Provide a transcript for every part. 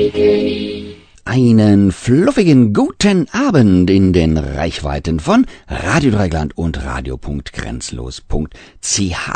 beginning. Einen fluffigen guten Abend in den Reichweiten von Radio Dreigland und Radio.grenzlos.ch.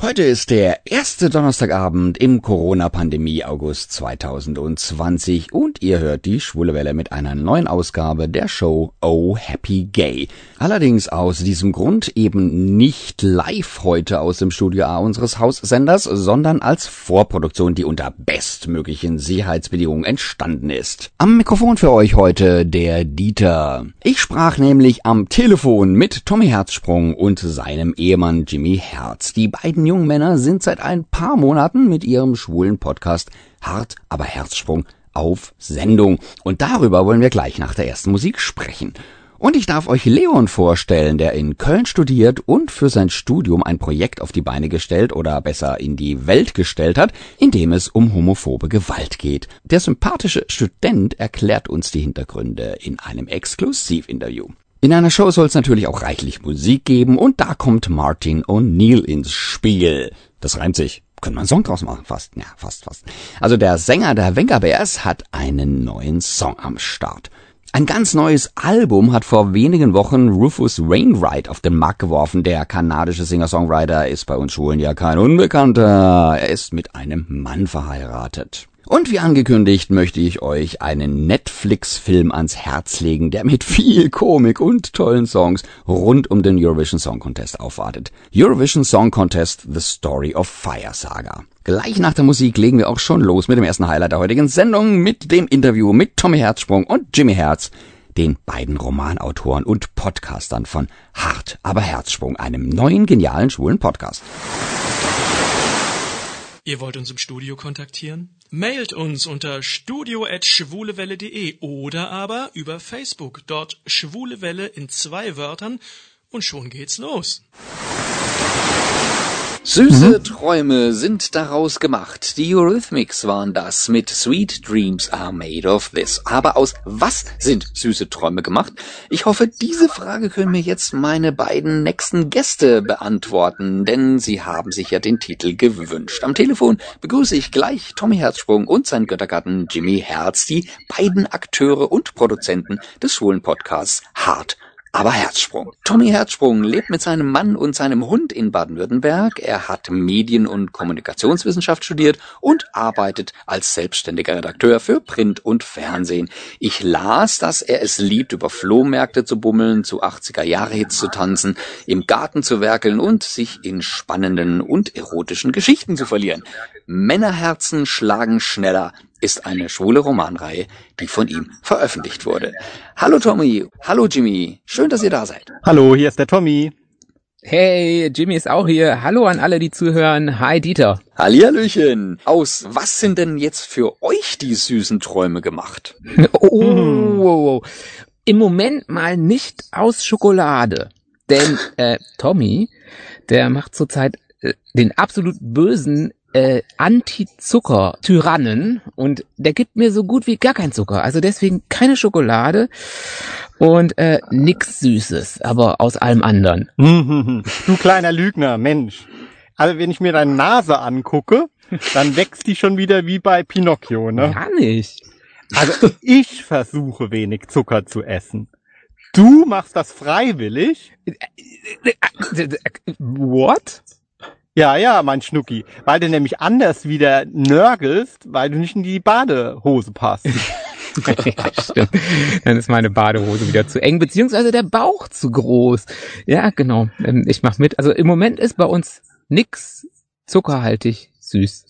Heute ist der erste Donnerstagabend im Corona-Pandemie August 2020 und ihr hört die Schwule Welle mit einer neuen Ausgabe der Show Oh Happy Gay. Allerdings aus diesem Grund eben nicht live heute aus dem Studio A unseres Haussenders, sondern als Vorproduktion, die unter bestmöglichen Sicherheitsbedingungen entstanden ist. Am Mikrofon für euch heute der Dieter. Ich sprach nämlich am Telefon mit Tommy Herzsprung und seinem Ehemann Jimmy Herz. Die beiden jungen Männer sind seit ein paar Monaten mit ihrem schwulen Podcast Hart, aber Herzsprung auf Sendung. Und darüber wollen wir gleich nach der ersten Musik sprechen. Und ich darf euch Leon vorstellen, der in Köln studiert und für sein Studium ein Projekt auf die Beine gestellt oder besser in die Welt gestellt hat, in dem es um homophobe Gewalt geht. Der sympathische Student erklärt uns die Hintergründe in einem Exklusivinterview. In einer Show soll es natürlich auch reichlich Musik geben und da kommt Martin O'Neill ins Spiel. Das reimt sich. Können wir einen Song draus machen? Fast. Ja, fast, fast. Also der Sänger der Venga Bears hat einen neuen Song am Start. Ein ganz neues Album hat vor wenigen Wochen Rufus Wainwright auf den Markt geworfen. Der kanadische Singer-Songwriter ist bei uns Schulen ja kein Unbekannter. Er ist mit einem Mann verheiratet. Und wie angekündigt möchte ich euch einen Netflix-Film ans Herz legen, der mit viel Komik und tollen Songs rund um den Eurovision Song Contest aufwartet. Eurovision Song Contest The Story of Fire Saga. Gleich nach der Musik legen wir auch schon los mit dem ersten Highlight der heutigen Sendung, mit dem Interview mit Tommy Herzsprung und Jimmy Herz, den beiden Romanautoren und Podcastern von Hart, aber Herzsprung, einem neuen genialen schwulen Podcast. Ihr wollt uns im Studio kontaktieren? Mailt uns unter studio@schwulewelle.de oder aber über Facebook, dort Schwule Welle in zwei Wörtern und schon geht's los. Süße mhm. Träume sind daraus gemacht. Die Eurythmics waren das mit Sweet Dreams are made of this. Aber aus was sind süße Träume gemacht? Ich hoffe, diese Frage können mir jetzt meine beiden nächsten Gäste beantworten, denn sie haben sich ja den Titel gewünscht. Am Telefon begrüße ich gleich Tommy Herzsprung und sein Göttergatten Jimmy Herz, die beiden Akteure und Produzenten des schwulen Podcasts Hart aber Herzsprung. Tommy Herzsprung lebt mit seinem Mann und seinem Hund in Baden-Württemberg. Er hat Medien- und Kommunikationswissenschaft studiert und arbeitet als selbstständiger Redakteur für Print und Fernsehen. Ich las, dass er es liebt, über Flohmärkte zu bummeln, zu 80er-Jahre-Hits zu tanzen, im Garten zu werkeln und sich in spannenden und erotischen Geschichten zu verlieren. Männerherzen schlagen schneller ist eine schwule Romanreihe, die von ihm veröffentlicht wurde. Hallo Tommy, hallo Jimmy, schön, dass ihr da seid. Hallo, hier ist der Tommy. Hey, Jimmy ist auch hier. Hallo an alle, die zuhören. Hi, Dieter. Hallihallöchen. Aus was sind denn jetzt für euch die süßen Träume gemacht? oh, oh, oh, Im Moment mal nicht aus Schokolade. Denn äh, Tommy, der macht zurzeit äh, den absolut bösen äh, Anti-Zucker-Tyrannen und der gibt mir so gut wie gar keinen Zucker. Also deswegen keine Schokolade und äh, nix Süßes, aber aus allem anderen. Du kleiner Lügner, Mensch. Also wenn ich mir deine Nase angucke, dann wächst die schon wieder wie bei Pinocchio, ne? Gar nicht. Also ich versuche wenig Zucker zu essen. Du machst das freiwillig? What? Ja, ja, mein Schnucki. Weil du nämlich anders wieder nörgelst, weil du nicht in die Badehose passt. ja, stimmt. Dann ist meine Badehose wieder zu eng, beziehungsweise der Bauch zu groß. Ja, genau. Ähm, ich mach mit. Also im Moment ist bei uns nix zuckerhaltig süß.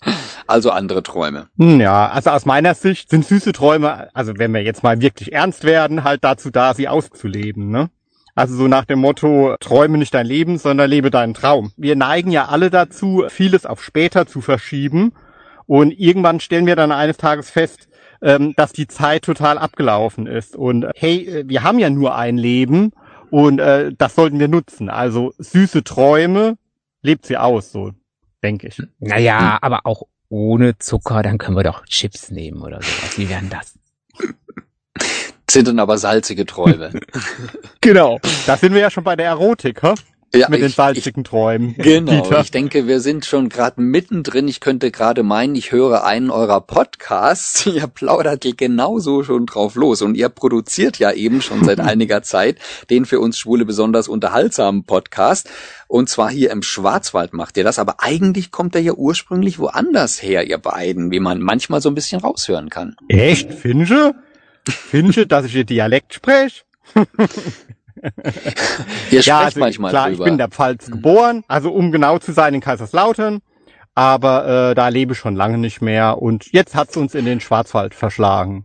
Also andere Träume. Hm, ja, also aus meiner Sicht sind süße Träume, also wenn wir jetzt mal wirklich ernst werden, halt dazu da, sie auszuleben, ne? Also so nach dem Motto, träume nicht dein Leben, sondern lebe deinen Traum. Wir neigen ja alle dazu, vieles auf später zu verschieben. Und irgendwann stellen wir dann eines Tages fest, ähm, dass die Zeit total abgelaufen ist. Und äh, hey, äh, wir haben ja nur ein Leben und äh, das sollten wir nutzen. Also süße Träume, lebt sie aus, so denke ich. Naja, aber auch ohne Zucker, dann können wir doch Chips nehmen oder sowas. Wie wären das? Sind dann aber salzige Träume. genau. Da sind wir ja schon bei der Erotik, hä? ja, mit ich, den salzigen Träumen. Genau, Dieter. ich denke, wir sind schon gerade mittendrin. Ich könnte gerade meinen, ich höre einen eurer Podcasts. Ihr plaudert genauso schon drauf los und ihr produziert ja eben schon seit einiger Zeit den für uns Schwule besonders unterhaltsamen Podcast. Und zwar hier im Schwarzwald macht ihr das, aber eigentlich kommt er ja ursprünglich woanders her, ihr beiden, wie man manchmal so ein bisschen raushören kann. Echt, Finche? Finche, dass ich ihr Dialekt spreche? Ihr ja, also, manchmal klar, drüber. ich bin in der Pfalz mhm. geboren, also um genau zu sein in Kaiserslautern, aber äh, da lebe ich schon lange nicht mehr und jetzt hat's uns in den Schwarzwald verschlagen.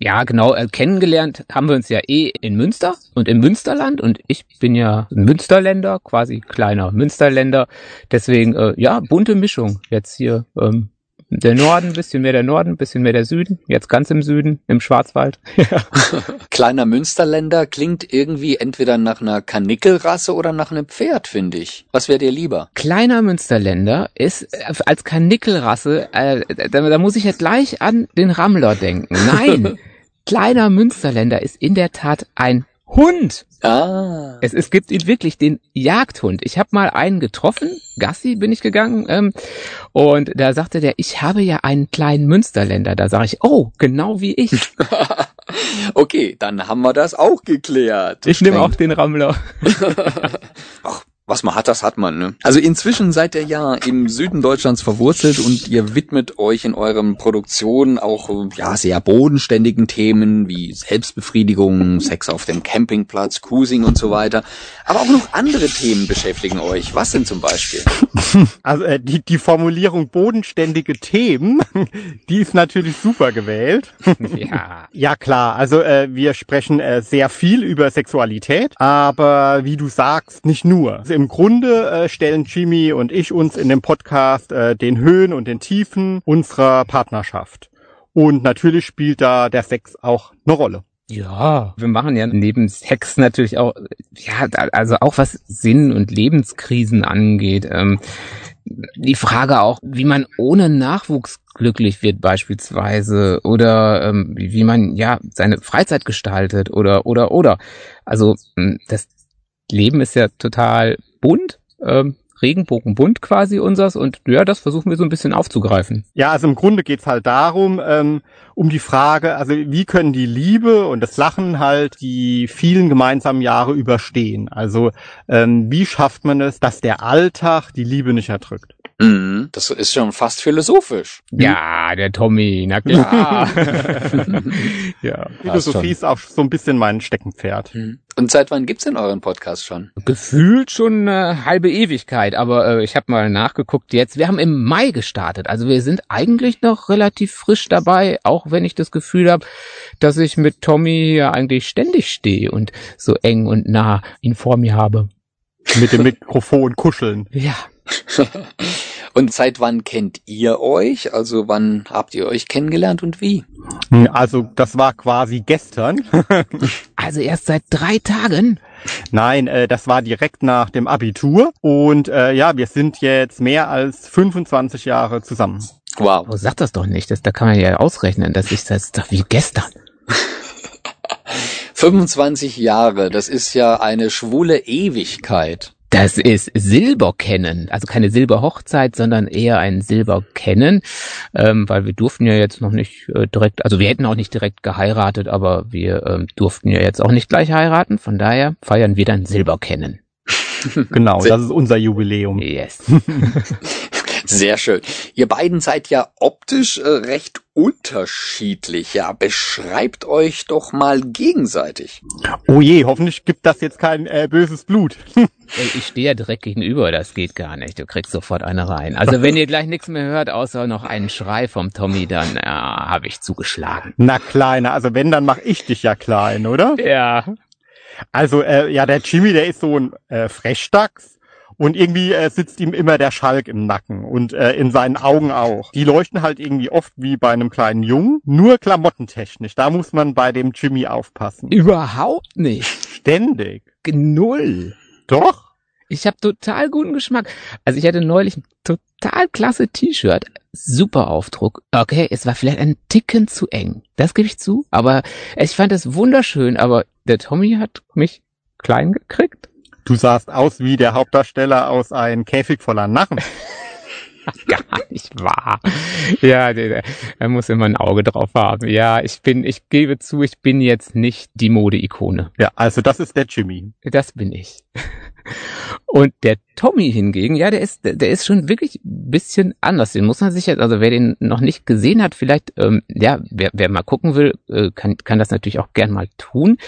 Ja, genau. Äh, kennengelernt haben wir uns ja eh in Münster und im Münsterland und ich bin ja ein Münsterländer, quasi kleiner Münsterländer. Deswegen, äh, ja, bunte Mischung jetzt hier ähm, der Norden, bisschen mehr der Norden, bisschen mehr der Süden, jetzt ganz im Süden, im Schwarzwald. Kleiner Münsterländer klingt irgendwie entweder nach einer Kanickelrasse oder nach einem Pferd, finde ich. Was wäre dir lieber? Kleiner Münsterländer ist als Kanickelrasse, äh, da, da muss ich jetzt gleich an den Rammler denken. Nein, kleiner Münsterländer ist in der Tat ein Hund. Ah. Es, es gibt ihn wirklich, den Jagdhund. Ich habe mal einen getroffen, Gassi bin ich gegangen, ähm, und da sagte der, ich habe ja einen kleinen Münsterländer. Da sage ich, oh, genau wie ich. okay, dann haben wir das auch geklärt. Ich nehme auch den Rammler. Ach, was man hat, das hat man. Ne? Also inzwischen seid ihr ja im Süden Deutschlands verwurzelt und ihr widmet euch in euren Produktionen auch ja sehr bodenständigen Themen wie Selbstbefriedigung, Sex auf dem Campingplatz, Cruising und so weiter. Aber auch noch andere Themen beschäftigen euch. Was sind zum Beispiel? Also äh, die, die Formulierung bodenständige Themen, die ist natürlich super gewählt. Ja, ja klar. Also äh, wir sprechen äh, sehr viel über Sexualität, aber wie du sagst, nicht nur. Also im Grunde äh, stellen Jimmy und ich uns in dem Podcast äh, den Höhen und den Tiefen unserer Partnerschaft. Und natürlich spielt da der Sex auch eine Rolle. Ja, wir machen ja neben Sex natürlich auch, ja, also auch was Sinn und Lebenskrisen angeht. Ähm, die Frage auch, wie man ohne Nachwuchs glücklich wird beispielsweise oder ähm, wie man ja seine Freizeit gestaltet oder oder oder. Also hm, das Leben ist ja total bunt, ähm, Regenbogenbunt quasi unsers und ja, das versuchen wir so ein bisschen aufzugreifen. Ja, also im Grunde geht's halt darum, ähm, um die Frage, also wie können die Liebe und das Lachen halt die vielen gemeinsamen Jahre überstehen? Also ähm, wie schafft man es, dass der Alltag die Liebe nicht erdrückt? Mhm, das ist schon fast philosophisch. Ja, der Tommy, na klar. ja, Philosophie ist auch so ein bisschen mein Steckenpferd. Mhm. Und seit wann gibt's denn euren Podcast schon? Gefühlt schon eine halbe Ewigkeit, aber äh, ich habe mal nachgeguckt jetzt. Wir haben im Mai gestartet, also wir sind eigentlich noch relativ frisch dabei, auch wenn ich das Gefühl habe, dass ich mit Tommy ja eigentlich ständig stehe und so eng und nah ihn vor mir habe. Mit dem Mikrofon kuscheln. Ja. Und seit wann kennt ihr euch? Also wann habt ihr euch kennengelernt und wie? Also das war quasi gestern. also erst seit drei Tagen? Nein, äh, das war direkt nach dem Abitur. Und äh, ja, wir sind jetzt mehr als 25 Jahre zusammen. Wow. Oh, sag das doch nicht. Das, da kann man ja ausrechnen, dass ich das doch wie gestern. 25 Jahre, das ist ja eine schwule Ewigkeit. Das ist Silberkennen, also keine Silberhochzeit, sondern eher ein Silberkennen, ähm, weil wir durften ja jetzt noch nicht äh, direkt, also wir hätten auch nicht direkt geheiratet, aber wir ähm, durften ja jetzt auch nicht gleich heiraten, von daher feiern wir dann Silberkennen. genau, das ist unser Jubiläum. Yes. Sehr schön. Ihr beiden seid ja optisch äh, recht unterschiedlich. Ja, beschreibt euch doch mal gegenseitig. Oh je, hoffentlich gibt das jetzt kein äh, böses Blut. ich stehe ja direkt gegenüber, das geht gar nicht. Du kriegst sofort eine rein. Also wenn ihr gleich nichts mehr hört, außer noch einen Schrei vom Tommy, dann äh, habe ich zugeschlagen. Na kleiner, also wenn, dann mach ich dich ja klein, oder? Ja. Also äh, ja, der Jimmy, der ist so ein äh, Frechdachs und irgendwie äh, sitzt ihm immer der Schalk im Nacken und äh, in seinen Augen auch. Die leuchten halt irgendwie oft wie bei einem kleinen Jungen, nur klamottentechnisch. Da muss man bei dem Jimmy aufpassen. Überhaupt nicht. Ständig. Null. Doch. Ich habe total guten Geschmack. Also ich hatte neulich ein total klasse T-Shirt. Super Aufdruck. Okay, es war vielleicht ein Ticken zu eng. Das gebe ich zu. Aber ich fand es wunderschön. Aber der Tommy hat mich klein gekriegt. Du sahst aus wie der Hauptdarsteller aus einem Käfig voller Narren. Gar nicht wahr. Ja, er muss immer ein Auge drauf haben. Ja, ich bin, ich gebe zu, ich bin jetzt nicht die Modeikone. Ja, also das ist der Jimmy. Das bin ich. Und der Tommy hingegen, ja, der ist, der ist schon wirklich ein bisschen anders. Den muss man sich jetzt, also wer den noch nicht gesehen hat, vielleicht, ähm, ja, wer, wer mal gucken will, äh, kann, kann das natürlich auch gern mal tun.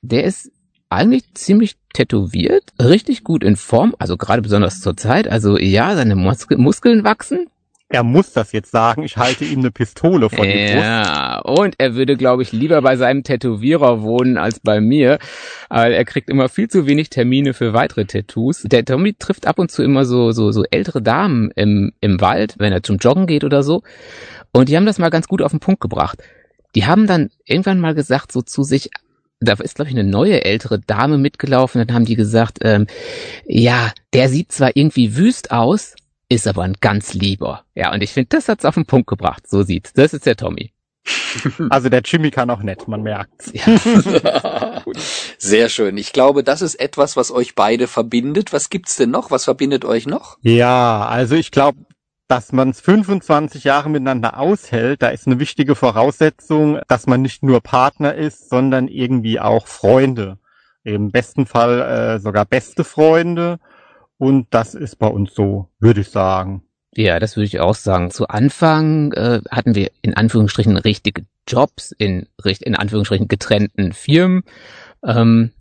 Der ist eigentlich ziemlich tätowiert, richtig gut in Form, also gerade besonders zur Zeit. Also ja, seine Mus Muskeln wachsen. Er muss das jetzt sagen, ich halte ihm eine Pistole von die Brust. Ja, und er würde, glaube ich, lieber bei seinem Tätowierer wohnen als bei mir, weil er kriegt immer viel zu wenig Termine für weitere Tattoos. Der Tommy trifft ab und zu immer so, so, so ältere Damen im, im Wald, wenn er zum Joggen geht oder so. Und die haben das mal ganz gut auf den Punkt gebracht. Die haben dann irgendwann mal gesagt, so zu sich, da ist, glaube ich, eine neue ältere Dame mitgelaufen, dann haben die gesagt, ähm, ja, der sieht zwar irgendwie wüst aus, ist aber ein ganz lieber. Ja, und ich finde, das hat's auf den Punkt gebracht. So sieht's. Das ist der Tommy. Also der Jimmy kann auch nett, man merkt's. Ja. Sehr schön. Ich glaube, das ist etwas, was euch beide verbindet. Was gibt's denn noch? Was verbindet euch noch? Ja, also ich glaube, dass man es 25 Jahre miteinander aushält, da ist eine wichtige Voraussetzung, dass man nicht nur Partner ist, sondern irgendwie auch Freunde. Im besten Fall äh, sogar beste Freunde. Und das ist bei uns so, würde ich sagen. Ja, das würde ich auch sagen. Zu Anfang äh, hatten wir in Anführungsstrichen richtige Jobs in, in Anführungsstrichen getrennten Firmen. Ähm,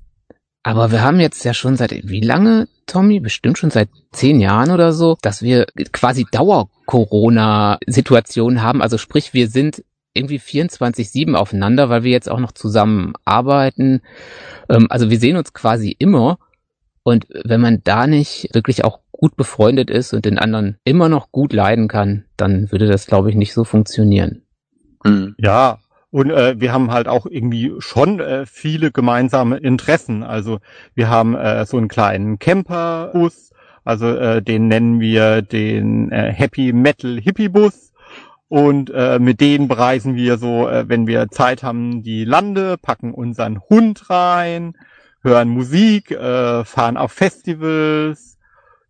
aber wir haben jetzt ja schon seit wie lange, Tommy? Bestimmt schon seit zehn Jahren oder so, dass wir quasi Dauer-Corona-Situationen haben. Also sprich, wir sind irgendwie 24-7 aufeinander, weil wir jetzt auch noch zusammen arbeiten. Ähm, also wir sehen uns quasi immer. Und wenn man da nicht wirklich auch gut befreundet ist und den anderen immer noch gut leiden kann, dann würde das, glaube ich, nicht so funktionieren. Hm. Ja, und äh, wir haben halt auch irgendwie schon äh, viele gemeinsame Interessen. Also wir haben äh, so einen kleinen Camperbus, also äh, den nennen wir den äh, Happy Metal Hippie Bus. Und äh, mit denen bereisen wir so, äh, wenn wir Zeit haben, die Lande, packen unseren Hund rein, hören Musik, äh, fahren auf Festivals,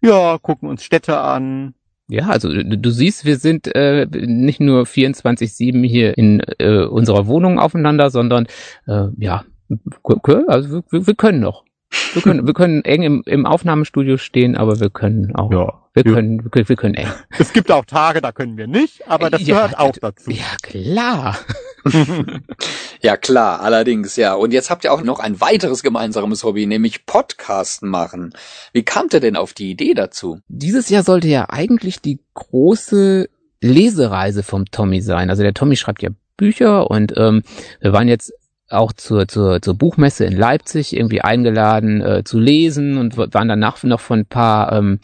ja, gucken uns Städte an. Ja, also du, du siehst, wir sind äh, nicht nur 24-7 hier in äh, unserer Wohnung aufeinander, sondern äh, ja, also wir, wir können noch. Wir können, wir können eng im, im Aufnahmestudio stehen, aber wir können auch. Ja, wir können, wir, wir können eng. Es gibt auch Tage, da können wir nicht, aber das ja, gehört auch dazu. Ja, klar. ja, klar, allerdings, ja. Und jetzt habt ihr auch noch ein weiteres gemeinsames Hobby, nämlich Podcasten machen. Wie kamt ihr denn auf die Idee dazu? Dieses Jahr sollte ja eigentlich die große Lesereise vom Tommy sein. Also der Tommy schreibt ja Bücher und ähm, wir waren jetzt auch zur, zur, zur Buchmesse in Leipzig irgendwie eingeladen äh, zu lesen und waren danach noch von ein paar ähm,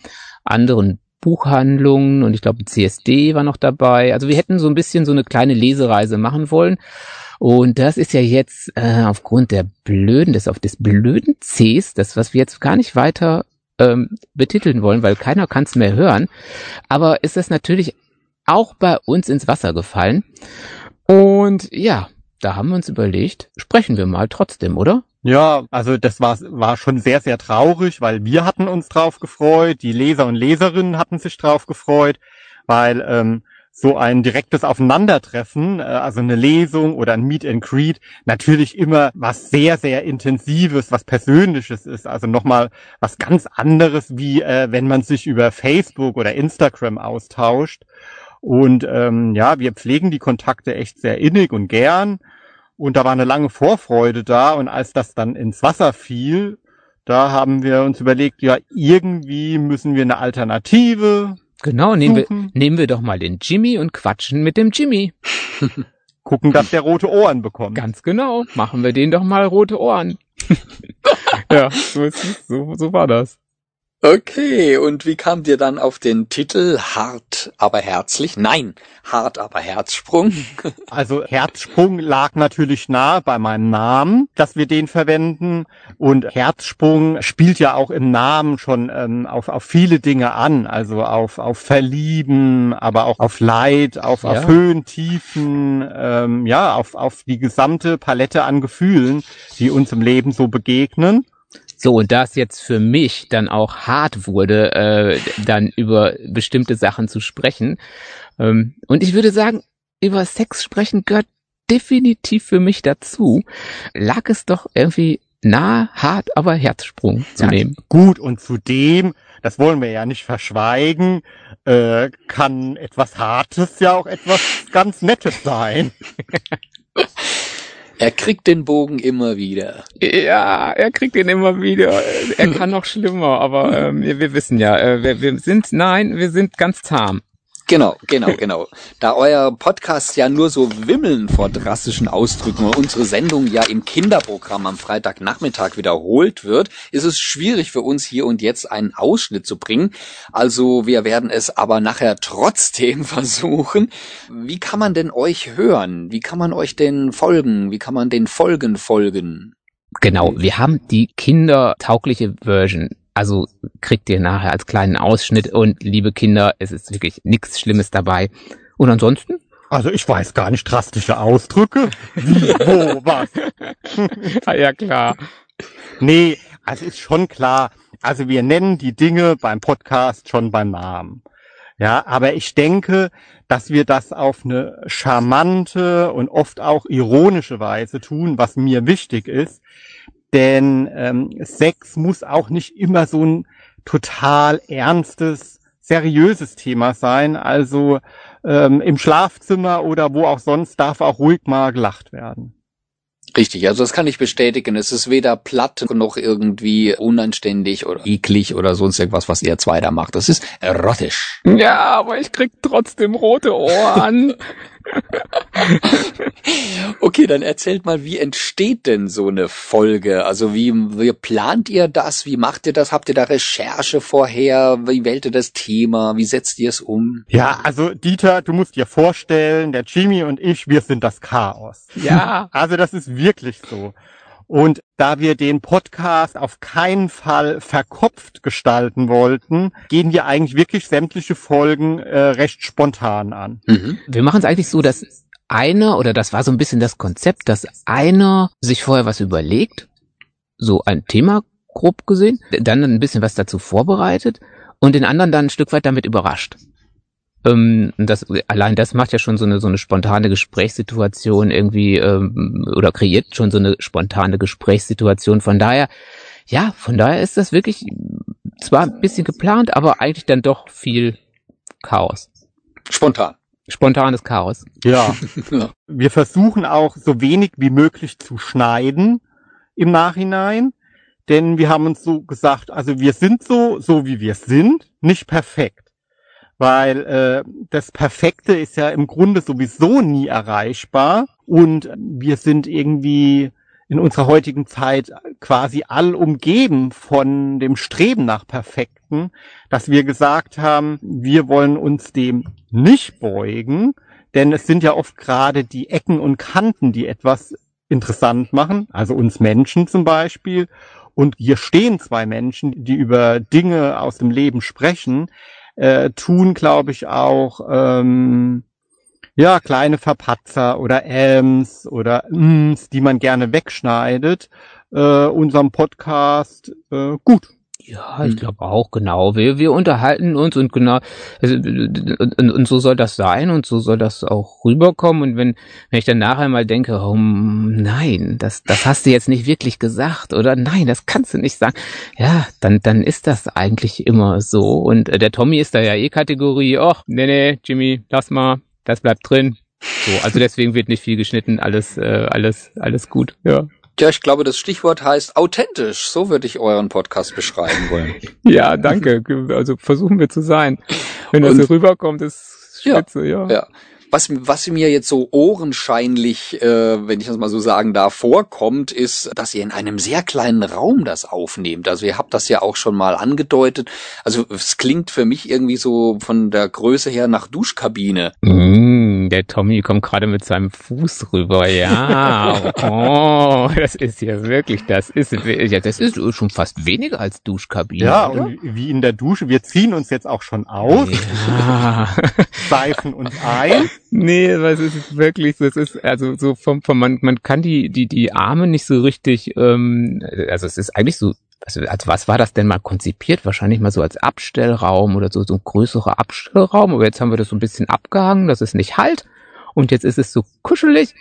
anderen Buchhandlungen und ich glaube CSD war noch dabei. Also wir hätten so ein bisschen so eine kleine Lesereise machen wollen. Und das ist ja jetzt äh, aufgrund der blöden, des auf des blöden Cs, das was wir jetzt gar nicht weiter ähm, betiteln wollen, weil keiner kann es mehr hören. Aber ist das natürlich auch bei uns ins Wasser gefallen. Und ja, da haben wir uns überlegt, sprechen wir mal trotzdem, oder? Ja, also das war, war schon sehr, sehr traurig, weil wir hatten uns drauf gefreut, die Leser und Leserinnen hatten sich drauf gefreut, weil ähm, so ein direktes Aufeinandertreffen, äh, also eine Lesung oder ein Meet and Greet, natürlich immer was sehr, sehr Intensives, was Persönliches ist. Also nochmal was ganz anderes, wie äh, wenn man sich über Facebook oder Instagram austauscht. Und ähm, ja, wir pflegen die Kontakte echt sehr innig und gern. Und da war eine lange Vorfreude da. Und als das dann ins Wasser fiel, da haben wir uns überlegt, ja, irgendwie müssen wir eine Alternative. Genau, nehmen wir, nehmen wir doch mal den Jimmy und quatschen mit dem Jimmy. Gucken, dass der rote Ohren bekommt. Ganz genau. Machen wir den doch mal rote Ohren. ja, so, ist, so, so war das. Okay, und wie kamt ihr dann auf den Titel Hart aber herzlich? Nein, Hart aber Herzsprung. Also Herzsprung lag natürlich nah bei meinem Namen, dass wir den verwenden. Und Herzsprung spielt ja auch im Namen schon ähm, auf, auf viele Dinge an. Also auf, auf Verlieben, aber auch auf Leid, auf, ja. auf Höhen, Tiefen, ähm, ja, auf, auf die gesamte Palette an Gefühlen, die uns im Leben so begegnen. So, und da es jetzt für mich dann auch hart wurde, äh, dann über bestimmte Sachen zu sprechen. Ähm, und ich würde sagen, über Sex sprechen gehört definitiv für mich dazu. Lag es doch irgendwie nah, hart, aber Herzsprung zu Ja, nehmen. Gut, und zudem, das wollen wir ja nicht verschweigen, äh, kann etwas Hartes ja auch etwas ganz Nettes sein. Er kriegt den Bogen immer wieder. Ja, er kriegt ihn immer wieder. Er kann noch schlimmer, aber ähm, wir, wir wissen ja, äh, wir, wir sind, nein, wir sind ganz zahm. Genau, genau, genau. Da euer Podcast ja nur so wimmeln vor drastischen Ausdrücken und unsere Sendung ja im Kinderprogramm am Freitagnachmittag wiederholt wird, ist es schwierig für uns hier und jetzt einen Ausschnitt zu bringen. Also wir werden es aber nachher trotzdem versuchen. Wie kann man denn euch hören? Wie kann man euch denn folgen? Wie kann man den Folgen folgen? Genau, wir haben die kindertaugliche Version. Also kriegt ihr nachher als kleinen Ausschnitt und liebe Kinder, es ist wirklich nichts Schlimmes dabei. Und ansonsten? Also ich weiß gar nicht drastische Ausdrücke. Wie, wo, was? Ah, ja klar. Nee, also ist schon klar. Also wir nennen die Dinge beim Podcast schon beim Namen. Ja, aber ich denke, dass wir das auf eine charmante und oft auch ironische Weise tun, was mir wichtig ist. Denn ähm, Sex muss auch nicht immer so ein total ernstes, seriöses Thema sein. Also ähm, im Schlafzimmer oder wo auch sonst darf auch ruhig mal gelacht werden. Richtig, also das kann ich bestätigen. Es ist weder platt noch irgendwie unanständig oder eklig oder sonst irgendwas, was ihr zwei da macht. Das ist erotisch. Ja, aber ich krieg trotzdem rote Ohren. Okay, dann erzählt mal, wie entsteht denn so eine Folge? Also wie, wie plant ihr das? Wie macht ihr das? Habt ihr da Recherche vorher? Wie wählt ihr das Thema? Wie setzt ihr es um? Ja, also Dieter, du musst dir vorstellen, der Jimmy und ich, wir sind das Chaos. ja. Also das ist wirklich so. Und da wir den Podcast auf keinen Fall verkopft gestalten wollten, gehen wir eigentlich wirklich sämtliche Folgen äh, recht spontan an. Mhm. Wir machen es eigentlich so, dass einer, oder das war so ein bisschen das Konzept, dass einer sich vorher was überlegt, so ein Thema grob gesehen, dann ein bisschen was dazu vorbereitet und den anderen dann ein Stück weit damit überrascht. Ähm, das, allein das macht ja schon so eine, so eine spontane Gesprächssituation irgendwie ähm, oder kreiert schon so eine spontane Gesprächssituation. Von daher, ja, von daher ist das wirklich zwar ein bisschen geplant, aber eigentlich dann doch viel Chaos. Spontan. Spontanes Chaos. Ja. Ja. Wir versuchen auch so wenig wie möglich zu schneiden im Nachhinein, denn wir haben uns so gesagt, also wir sind so, so wie wir sind, nicht perfekt. Weil äh, das Perfekte ist ja im Grunde sowieso nie erreichbar. Und wir sind irgendwie in unserer heutigen Zeit quasi all umgeben von dem Streben nach Perfekten, dass wir gesagt haben, wir wollen uns dem nicht beugen, denn es sind ja oft gerade die Ecken und Kanten, die etwas interessant machen, also uns Menschen zum Beispiel. Und hier stehen zwei Menschen, die über Dinge aus dem Leben sprechen, äh, tun, glaube ich, auch ähm, ja kleine Verpatzer oder Äms oder Ms, die man gerne wegschneidet, äh, unserem Podcast äh, gut. Ja, ich glaube auch, genau. Wir, wir unterhalten uns und genau, also, und, und so soll das sein und so soll das auch rüberkommen. Und wenn, wenn ich dann nachher mal denke, oh nein, das, das hast du jetzt nicht wirklich gesagt oder nein, das kannst du nicht sagen. Ja, dann, dann ist das eigentlich immer so. Und äh, der Tommy ist da ja eh Kategorie, ach, nee, nee, Jimmy, lass mal, das bleibt drin. So, also deswegen wird nicht viel geschnitten, alles, äh, alles, alles gut, ja. Ja, ich glaube, das Stichwort heißt authentisch. So würde ich euren Podcast beschreiben wollen. Ja, danke. Also versuchen wir zu sein. Wenn das so rüberkommt, ist Ja, spitze, ja. Ja. Was, was mir jetzt so ohrenscheinlich, äh, wenn ich das mal so sagen darf, vorkommt, ist, dass ihr in einem sehr kleinen Raum das aufnehmt. Also ihr habt das ja auch schon mal angedeutet. Also es klingt für mich irgendwie so von der Größe her nach Duschkabine. Mm, der Tommy kommt gerade mit seinem Fuß rüber, ja. Oh, das ist ja wirklich, das ist, ja, das ist schon fast weniger als Duschkabine. Ja, oder? und wie in der Dusche, wir ziehen uns jetzt auch schon aus, Ja. seifen uns ein. Nee, es ist wirklich so, es ist also so vom, vom man, man kann die, die, die Arme nicht so richtig, ähm, also es ist eigentlich so also, also was war das denn mal konzipiert? Wahrscheinlich mal so als Abstellraum oder so, so ein größerer Abstellraum. Aber jetzt haben wir das so ein bisschen abgehangen, dass es nicht halt. Und jetzt ist es so kuschelig.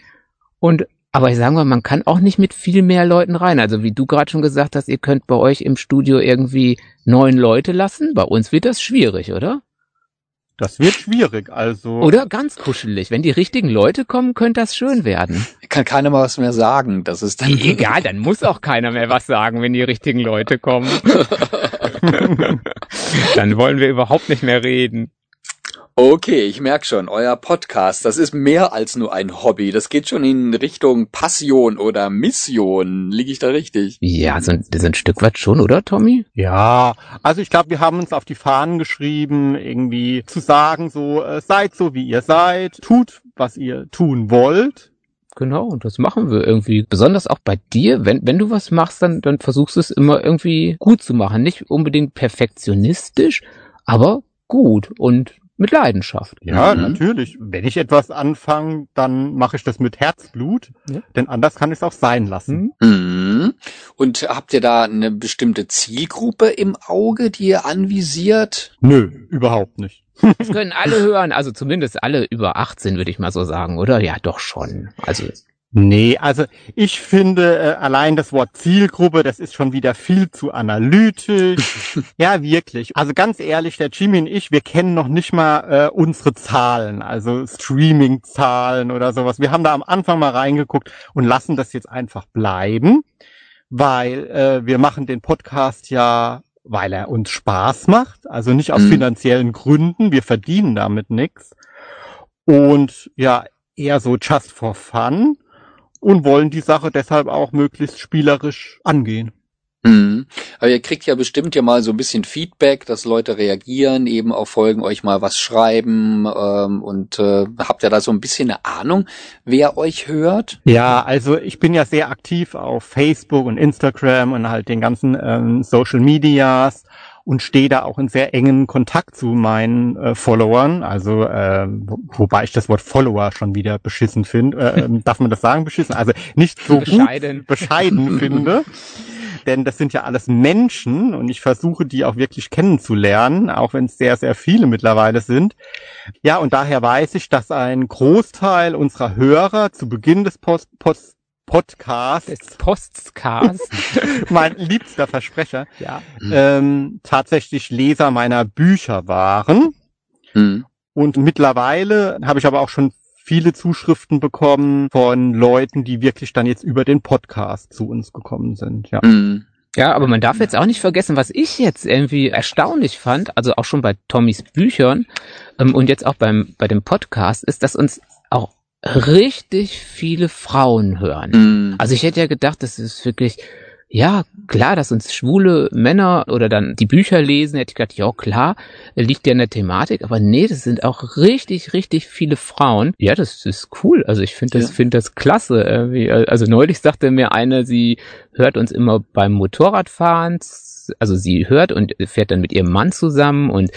Und aber ich sage mal, man kann auch nicht mit viel mehr Leuten rein. Also wie du gerade schon gesagt hast, ihr könnt bei euch im Studio irgendwie neun Leute lassen. Bei uns wird das schwierig, oder? Das wird schwierig, also. Oder ganz kuschelig. Wenn die richtigen Leute kommen, könnte das schön werden. Kann keiner mal was mehr sagen. Das ist dann. Egal, dann muss auch keiner mehr was sagen, wenn die richtigen Leute kommen. dann wollen wir überhaupt nicht mehr reden. Okay, ich merk schon, euer Podcast, das ist mehr als nur ein Hobby. Das geht schon in Richtung Passion oder Mission. Liege ich da richtig? Ja, so ein, so ein Stück weit schon, oder, Tommy? Ja, also ich glaube, wir haben uns auf die Fahnen geschrieben, irgendwie zu sagen, so, äh, seid so, wie ihr seid, tut, was ihr tun wollt. Genau, und das machen wir irgendwie. Besonders auch bei dir, wenn, wenn du was machst, dann, dann versuchst du es immer irgendwie gut zu machen. Nicht unbedingt perfektionistisch, aber gut. Und mit Leidenschaft. Ja, mhm. natürlich. Wenn ich etwas anfange, dann mache ich das mit Herzblut, ja. denn anders kann ich es auch sein lassen. Mhm. Und habt ihr da eine bestimmte Zielgruppe im Auge, die ihr anvisiert? Nö, überhaupt nicht. Das können alle hören, also zumindest alle über 18, würde ich mal so sagen, oder? Ja, doch schon. Also Nee, also ich finde äh, allein das Wort Zielgruppe, das ist schon wieder viel zu analytisch. ja, wirklich. Also ganz ehrlich, der Jimmy und ich, wir kennen noch nicht mal äh, unsere Zahlen, also Streaming-Zahlen oder sowas. Wir haben da am Anfang mal reingeguckt und lassen das jetzt einfach bleiben, weil äh, wir machen den Podcast ja, weil er uns Spaß macht, also nicht aus mhm. finanziellen Gründen. Wir verdienen damit nichts. Und ja, eher so just for fun und wollen die Sache deshalb auch möglichst spielerisch angehen. Mhm. Aber ihr kriegt ja bestimmt ja mal so ein bisschen Feedback, dass Leute reagieren, eben auf Folgen euch mal was schreiben ähm, und äh, habt ihr da so ein bisschen eine Ahnung, wer euch hört? Ja, also ich bin ja sehr aktiv auf Facebook und Instagram und halt den ganzen ähm, Social Medias und stehe da auch in sehr engen Kontakt zu meinen äh, Followern. Also äh, wo, wobei ich das Wort Follower schon wieder beschissen finde. Äh, ähm, darf man das sagen, beschissen? Also nicht so bescheiden, gut, bescheiden finde. Denn das sind ja alles Menschen und ich versuche die auch wirklich kennenzulernen, auch wenn es sehr, sehr viele mittlerweile sind. Ja, und daher weiß ich, dass ein Großteil unserer Hörer zu Beginn des Post, Post Podcast. Des Postcast. mein liebster Versprecher. Ja. Ähm, tatsächlich Leser meiner Bücher waren. Mhm. Und mittlerweile habe ich aber auch schon viele Zuschriften bekommen von Leuten, die wirklich dann jetzt über den Podcast zu uns gekommen sind. Ja. Mhm. Ja, aber man darf jetzt auch nicht vergessen, was ich jetzt irgendwie erstaunlich fand, also auch schon bei Tommys Büchern ähm, und jetzt auch beim bei dem Podcast, ist, dass uns richtig viele Frauen hören. Mm. Also ich hätte ja gedacht, das ist wirklich, ja, klar, dass uns schwule Männer oder dann die Bücher lesen, hätte ich gedacht, ja klar, liegt ja in der Thematik, aber nee, das sind auch richtig, richtig viele Frauen. Ja, das ist cool. Also ich finde das, ja. finde das klasse. Also neulich sagte mir eine, sie hört uns immer beim Motorradfahren also sie hört und fährt dann mit ihrem Mann zusammen und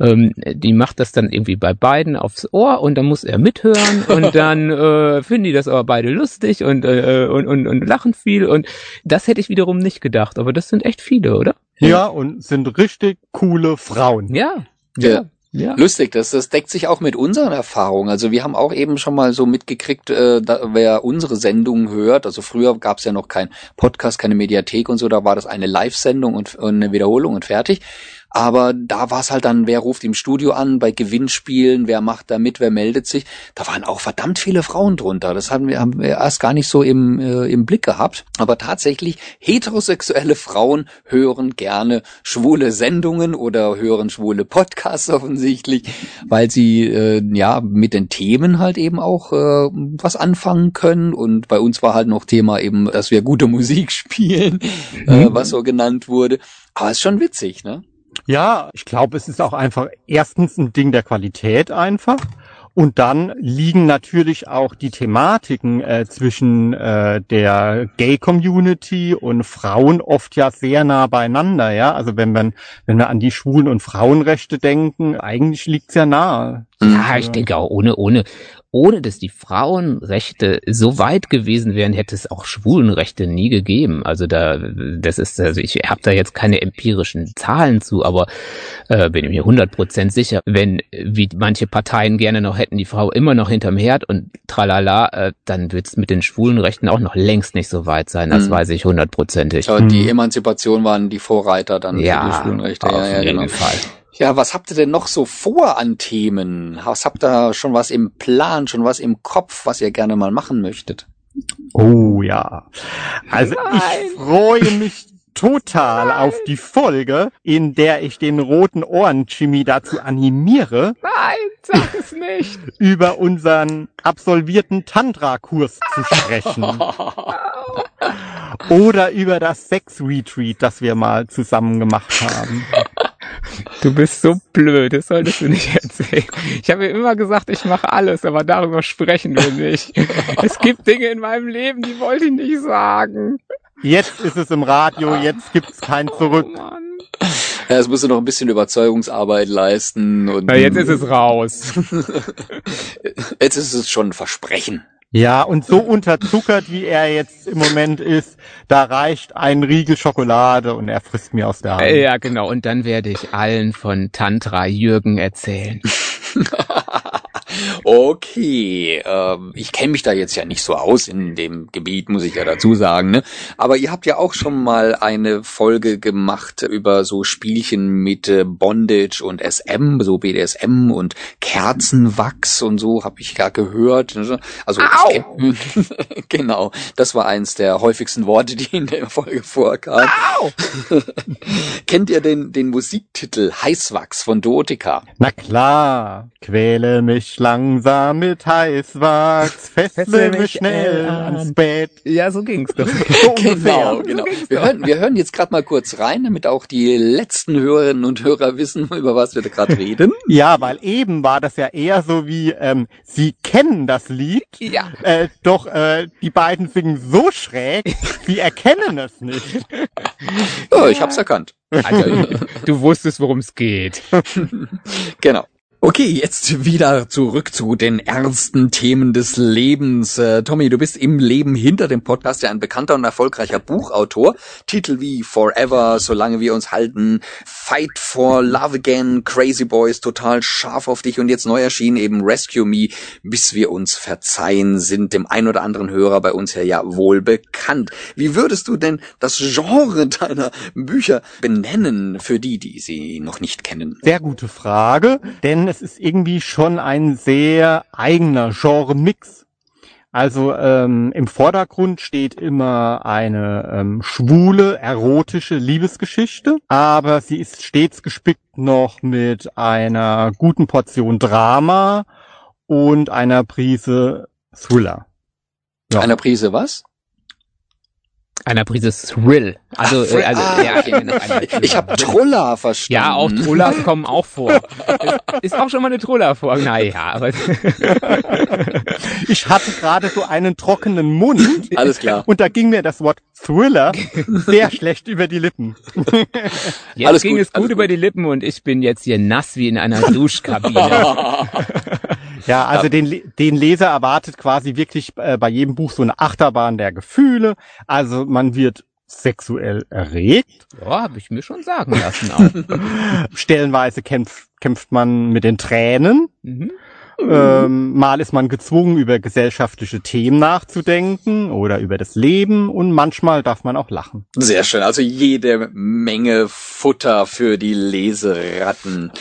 ähm, die macht das dann irgendwie bei beiden aufs Ohr und dann muss er mithören und dann äh, finden die das aber beide lustig und, äh, und, und, und lachen viel und das hätte ich wiederum nicht gedacht, aber das sind echt viele, oder? Ja, und sind richtig coole Frauen. Ja. Ja. ja. Ja. Lustig, das, das deckt sich auch mit unseren Erfahrungen. Also wir haben auch eben schon mal so mitgekriegt, äh, da, wer unsere Sendungen hört. Also früher gab es ja noch kein Podcast, keine Mediathek und so, da war das eine Live-Sendung und, und eine Wiederholung und fertig. Aber da war es halt dann, wer ruft im Studio an, bei Gewinnspielen, wer macht da mit, wer meldet sich. Da waren auch verdammt viele Frauen drunter. Das haben wir, haben wir erst gar nicht so im, äh, im Blick gehabt. Aber tatsächlich, heterosexuelle Frauen hören gerne schwule Sendungen oder hören schwule Podcasts offensichtlich, weil sie äh, ja mit den Themen halt eben auch äh, was anfangen können. Und bei uns war halt noch Thema eben, dass wir gute Musik spielen, äh, mhm. was so genannt wurde. Aber ist schon witzig, ne? Ja, ich glaube, es ist auch einfach erstens ein Ding der Qualität einfach. Und dann liegen natürlich auch die Thematiken äh, zwischen äh, der Gay-Community und Frauen oft ja sehr nah beieinander, ja. Also wenn man, wenn wir an die Schwulen- und Frauenrechte denken, eigentlich liegt's ja nahe. Ja, ich denke auch ohne, ohne, ohne dass die Frauenrechte so weit gewesen wären, hätte es auch Schwulenrechte nie gegeben. Also da, das ist, also ich habe da jetzt keine empirischen Zahlen zu, aber äh, bin ich mir 100% sicher, wenn, wie manche Parteien gerne noch hätten, die Frau immer noch hinterm Herd und tralala, äh, dann wird es mit den Schwulenrechten auch noch längst nicht so weit sein. Das Mhm. weiß ich hundertprozentig. Ja, die Emanzipation waren die Vorreiter dann für die Ja, Schwulenrechte. auf Ja, ja, jeden genau. Fall. Ja, was habt ihr denn noch so vor an Themen? Was habt ihr schon was im Plan, schon was im Kopf, was ihr gerne mal machen möchtet? Oh ja. Also Nein. ich freue mich total auf die Folge, in der ich den roten Ohren Jimmy dazu animiere, Nein, sag es nicht. über unseren absolvierten Tantra-Kurs zu sprechen. Oder über das Sex-Retreat, das wir mal zusammen gemacht haben. Du bist so blöd, das solltest du nicht erzählen. Ich habe mir immer gesagt, ich mache alles, aber darüber sprechen wir nicht. Es gibt Dinge in meinem Leben, die wollte ich nicht sagen. Jetzt ist es im Radio, jetzt gibt's kein Zurück. Oh Mann. Ja, es musst du noch ein bisschen Überzeugungsarbeit leisten und Na, jetzt ist es raus. jetzt ist es schon ein Versprechen. Ja, und so unterzuckert, wie er jetzt im Moment ist, da reicht ein Riegel Schokolade und er frisst mir aus der Hand. Ja, genau. Und dann werde ich allen von Tantra Jürgen erzählen. Okay, ähm, ich kenne mich da jetzt ja nicht so aus in dem Gebiet, muss ich ja dazu sagen. Ne? Aber ihr habt ja auch schon mal eine Folge gemacht über so Spielchen mit äh, Bondage und SM, so BDSM und Kerzenwachs und so, habe ich gar gehört. ne? Also Au! ich kenn, genau, das war eins der häufigsten Worte, die in der Folge vorkamen. Kennt ihr den, den Musiktitel Heißwachs von Dootica? Na klar, quäle mich langsam mit Heißwachs, fessle mich schnell äh, an. ans Bett. Ja, so ging's doch. So ungefähr. Genau, genau. Wir hören, wir hören jetzt gerade mal kurz rein, damit auch die letzten Hörerinnen und Hörer wissen, über was wir da gerade reden. Ja, weil eben war das ja eher so wie, ähm, sie kennen das Lied, Ja. äh, doch äh, die beiden singen so schräg, sie erkennen es nicht. Ja, ich hab's erkannt. Also, du wusstest, worum es geht. Genau. Okay, jetzt wieder zurück zu den ernsten Themen des Lebens. Äh, Tommy, du bist im Leben hinter dem Podcast ja ein bekannter und erfolgreicher Buchautor. Titel wie Forever, Solange wir uns halten, Fight for Love Again, Crazy Boys, total scharf auf dich und jetzt neu erschienen eben Rescue Me, bis wir uns verzeihen, sind dem ein oder anderen Hörer bei uns ja, ja wohl bekannt. Wie würdest du denn das Genre deiner Bücher benennen für die, die sie noch nicht kennen? Sehr gute Frage, denn es ist irgendwie schon ein sehr eigener Genre-Mix. Also ähm, im Vordergrund steht immer eine ähm, schwule, erotische Liebesgeschichte, aber sie ist stets gespickt noch mit einer guten Portion Drama und einer Prise Thriller. Ja. Einer Prise was? Einer Prise Thrill. Also, Ach, äh, also ah, ja, genau, Ich habe Trulla verstanden. Ja, auch Trullas kommen auch vor. Ist auch schon mal eine Truller vor. Naja, aber Ich hatte gerade so einen trockenen Mund Alles klar. und da ging mir das Wort Thriller sehr schlecht über die Lippen. jetzt Alles ging gut, es gut über gut. die Lippen und ich bin jetzt hier nass wie in einer Duschkabine. Ja, also den, den Leser erwartet quasi wirklich äh, bei jedem Buch so eine Achterbahn der Gefühle. Also man wird sexuell erregt. Ja, habe ich mir schon sagen lassen auch. Stellenweise kämpft, kämpft man mit den Tränen. Mhm. Ähm, mal ist man gezwungen, über gesellschaftliche Themen nachzudenken oder über das Leben und manchmal darf man auch lachen. Sehr schön. Also jede Menge Futter für die Leseratten.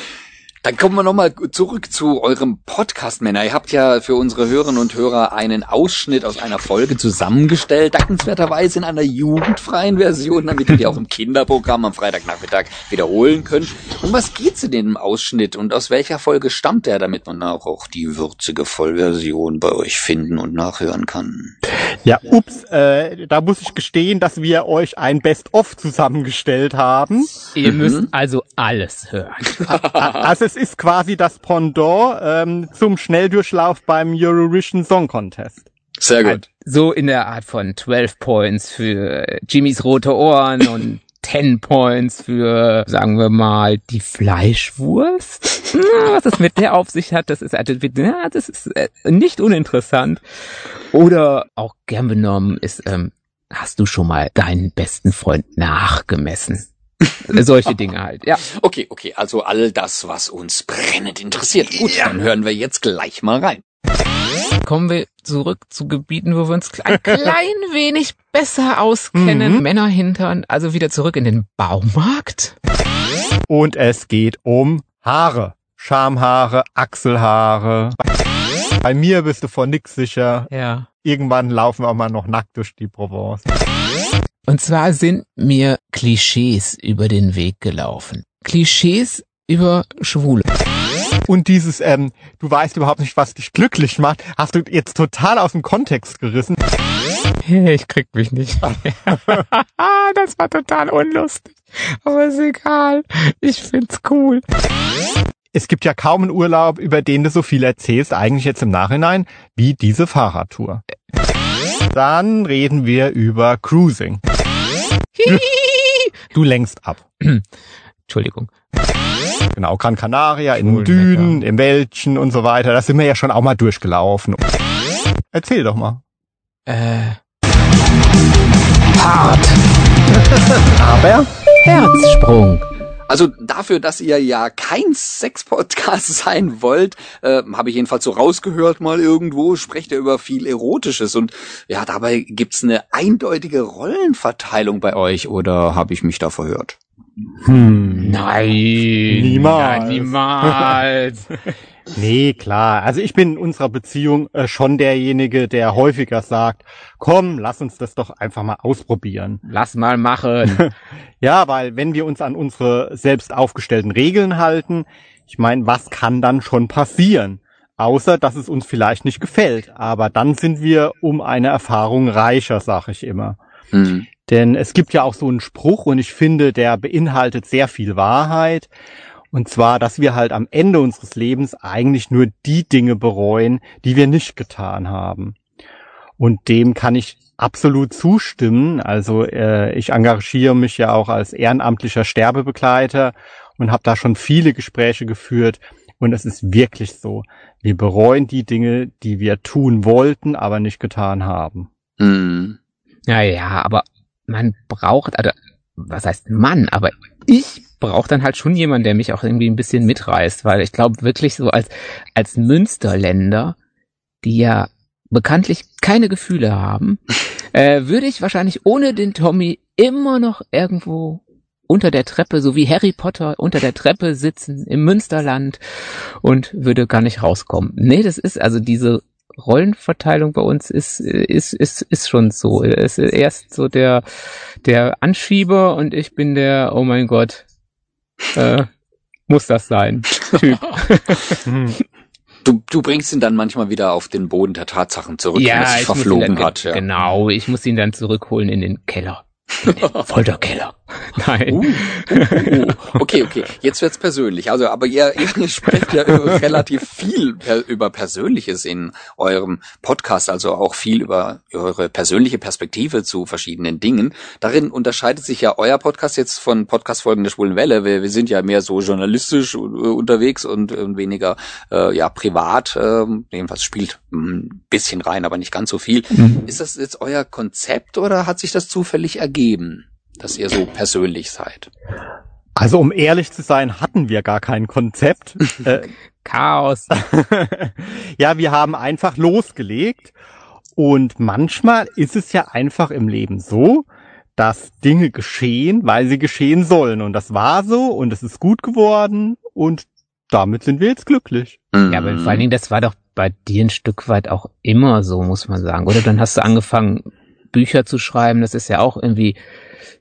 Dann kommen wir nochmal zurück zu eurem Podcast, Männer. Ihr habt ja für unsere Hörerinnen und Hörer einen Ausschnitt aus einer Folge zusammengestellt, dankenswerterweise in einer jugendfreien Version, damit ihr die auch im Kinderprogramm am Freitagnachmittag wiederholen könnt. Um was geht's in dem Ausschnitt und aus welcher Folge stammt er, damit man auch, auch die würzige Vollversion bei euch finden und nachhören kann? Ja, ups, äh, da muss ich gestehen, dass wir euch ein Best-of zusammengestellt haben. Ihr müsst also alles hören. Also es ist quasi das Pendant ähm, zum Schnelldurchlauf beim Eurovision Song Contest. Sehr gut. So in der Art von 12 Points für Jimmys rote Ohren und 10 Points für, sagen wir mal, die Fleischwurst. Na, was es mit der auf sich hat, das ist, also, ja, das ist äh, nicht uninteressant. Oder auch gern benommen ist, ähm, hast du schon mal deinen besten Freund nachgemessen? Solche Dinge halt, ja. Okay, okay, also all das, was uns brennend interessiert. Gut, dann hören wir jetzt gleich mal rein. Kommen wir zurück zu Gebieten, wo wir uns ein klein wenig besser auskennen. Mhm. Männerhintern, also wieder zurück in den Baumarkt. Und es geht um Haare. Schamhaare, Achselhaare. Bei mir bist du vor nix sicher. Ja. Irgendwann laufen wir auch mal noch nackt durch die Provence. Und zwar sind mir Klischees über den Weg gelaufen. Klischees über Schwule. Und dieses, ähm, du weißt überhaupt nicht, was dich glücklich macht, hast du jetzt total aus dem Kontext gerissen. Hey, ich krieg mich nicht. das war total unlustig. Aber ist egal. Ich find's cool. Es gibt ja kaum einen Urlaub, über den du so viel erzählst, eigentlich jetzt im Nachhinein, wie diese Fahrradtour. Dann reden wir über Cruising. Du lenkst ab. Entschuldigung. Genau, Gran Canaria, in Dünen, im Wäldchen und so weiter. Das sind wir ja schon auch mal durchgelaufen. Erzähl doch mal. Äh, Aber Herzsprung. Also dafür, dass ihr ja kein Sex-Podcast sein wollt, äh, habe ich jedenfalls so rausgehört mal irgendwo, sprecht ihr über viel Erotisches und ja, dabei gibt's eine eindeutige Rollenverteilung bei euch oder habe ich mich da verhört? hm. Nein. Niemals. Nein, niemals. Nee, klar. Also ich bin in unserer Beziehung äh, schon derjenige, der häufiger sagt, komm, lass uns das doch einfach mal ausprobieren. Lass mal machen. Ja, weil wenn wir uns an unsere selbst aufgestellten Regeln halten, ich meine, was kann dann schon passieren? Außer, dass es uns vielleicht nicht gefällt. Aber dann sind wir um eine Erfahrung reicher, sag ich immer. Hm. Denn es gibt ja auch so einen Spruch und ich finde, der beinhaltet sehr viel Wahrheit. Und zwar, dass wir halt am Ende unseres Lebens eigentlich nur die Dinge bereuen, die wir nicht getan haben. Und dem kann ich absolut zustimmen. Also äh, ich engagiere mich ja auch als ehrenamtlicher Sterbebegleiter und habe da schon viele Gespräche geführt. Und es ist wirklich so. Wir bereuen die Dinge, die wir tun wollten, aber nicht getan haben. Hm. Naja, aber man braucht, also, was heißt Mann, aber ich brauche dann halt schon jemanden, der mich auch irgendwie ein bisschen mitreißt, weil ich glaube wirklich so als, als Münsterländer, die ja bekanntlich keine Gefühle haben, äh, würde ich wahrscheinlich ohne den Tommy immer noch irgendwo unter der Treppe, so wie Harry Potter unter der Treppe sitzen im Münsterland und würde gar nicht rauskommen. Nee, das ist also diese Rollenverteilung bei uns ist, ist, ist, ist schon so. Es ist erst so der, der Anschieber und ich bin der, oh mein Gott, äh, muss das sein, Typ. Du, du bringst ihn dann manchmal wieder auf den Boden der Tatsachen zurück, wenn er sich verflogen dann, hat. Ja. Genau, ich muss ihn dann zurückholen in den Keller. In den Folterkeller. Nein. Uh, uh, uh. Okay, okay. Jetzt wird's persönlich. Also, aber ihr, ihr sprecht ja relativ viel per, über Persönliches in eurem Podcast, also auch viel über eure persönliche Perspektive zu verschiedenen Dingen. Darin unterscheidet sich ja euer Podcast jetzt von Podcastfolgen der Schwulen Welle. Wir, wir sind ja mehr so journalistisch unterwegs und, und weniger äh, ja privat. Äh, jedenfalls spielt ein bisschen rein, aber nicht ganz so viel. Mhm. Ist das jetzt euer Konzept oder hat sich das zufällig ergeben? Dass ihr so persönlich seid. Also um ehrlich zu sein, hatten wir gar kein Konzept. äh, Chaos. ja, wir haben einfach losgelegt. Und manchmal ist es ja einfach im Leben so, dass Dinge geschehen, weil sie geschehen sollen. Und das war so und es ist gut geworden und damit sind wir jetzt glücklich. Ja, aber vor allen Dingen, das war doch bei dir ein Stück weit auch immer so, muss man sagen. Oder dann hast du angefangen, Bücher zu schreiben. Das ist ja auch irgendwie,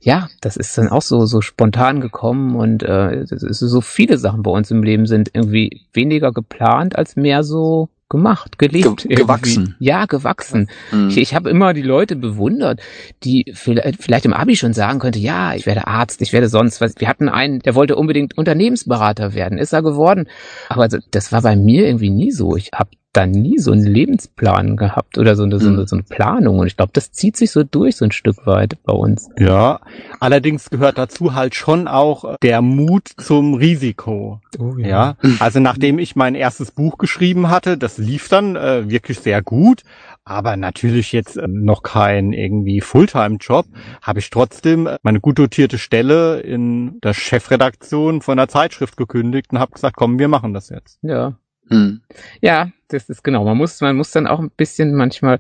ja, das ist dann auch so so spontan gekommen und äh, so viele Sachen bei uns im Leben sind irgendwie weniger geplant als mehr so gemacht, gelebt. Ge gewachsen. Ja, gewachsen. Mhm. Ich, ich habe immer die Leute bewundert, die vielleicht, vielleicht im Abi schon sagen könnte, ja, ich werde Arzt, ich werde sonst was. Wir hatten einen, der wollte unbedingt Unternehmensberater werden, ist er geworden. Aber das war bei mir irgendwie nie so. Ich habe da nie so einen Lebensplan gehabt oder so eine, so eine, so eine Planung. Und ich glaube, das zieht sich so durch so ein Stück weit bei uns. Ja, allerdings gehört dazu halt schon auch der Mut zum Risiko. Oh, Ja, also nachdem ich mein erstes Buch geschrieben hatte, das lief dann äh, wirklich sehr gut, aber natürlich jetzt äh, noch kein irgendwie Fulltime-Job, habe ich trotzdem äh, meine gut dotierte Stelle in der Chefredaktion von der Zeitschrift gekündigt und habe gesagt, komm, wir machen das jetzt. Ja. Hm. Ja, das ist genau. Man muss, man muss dann auch ein bisschen manchmal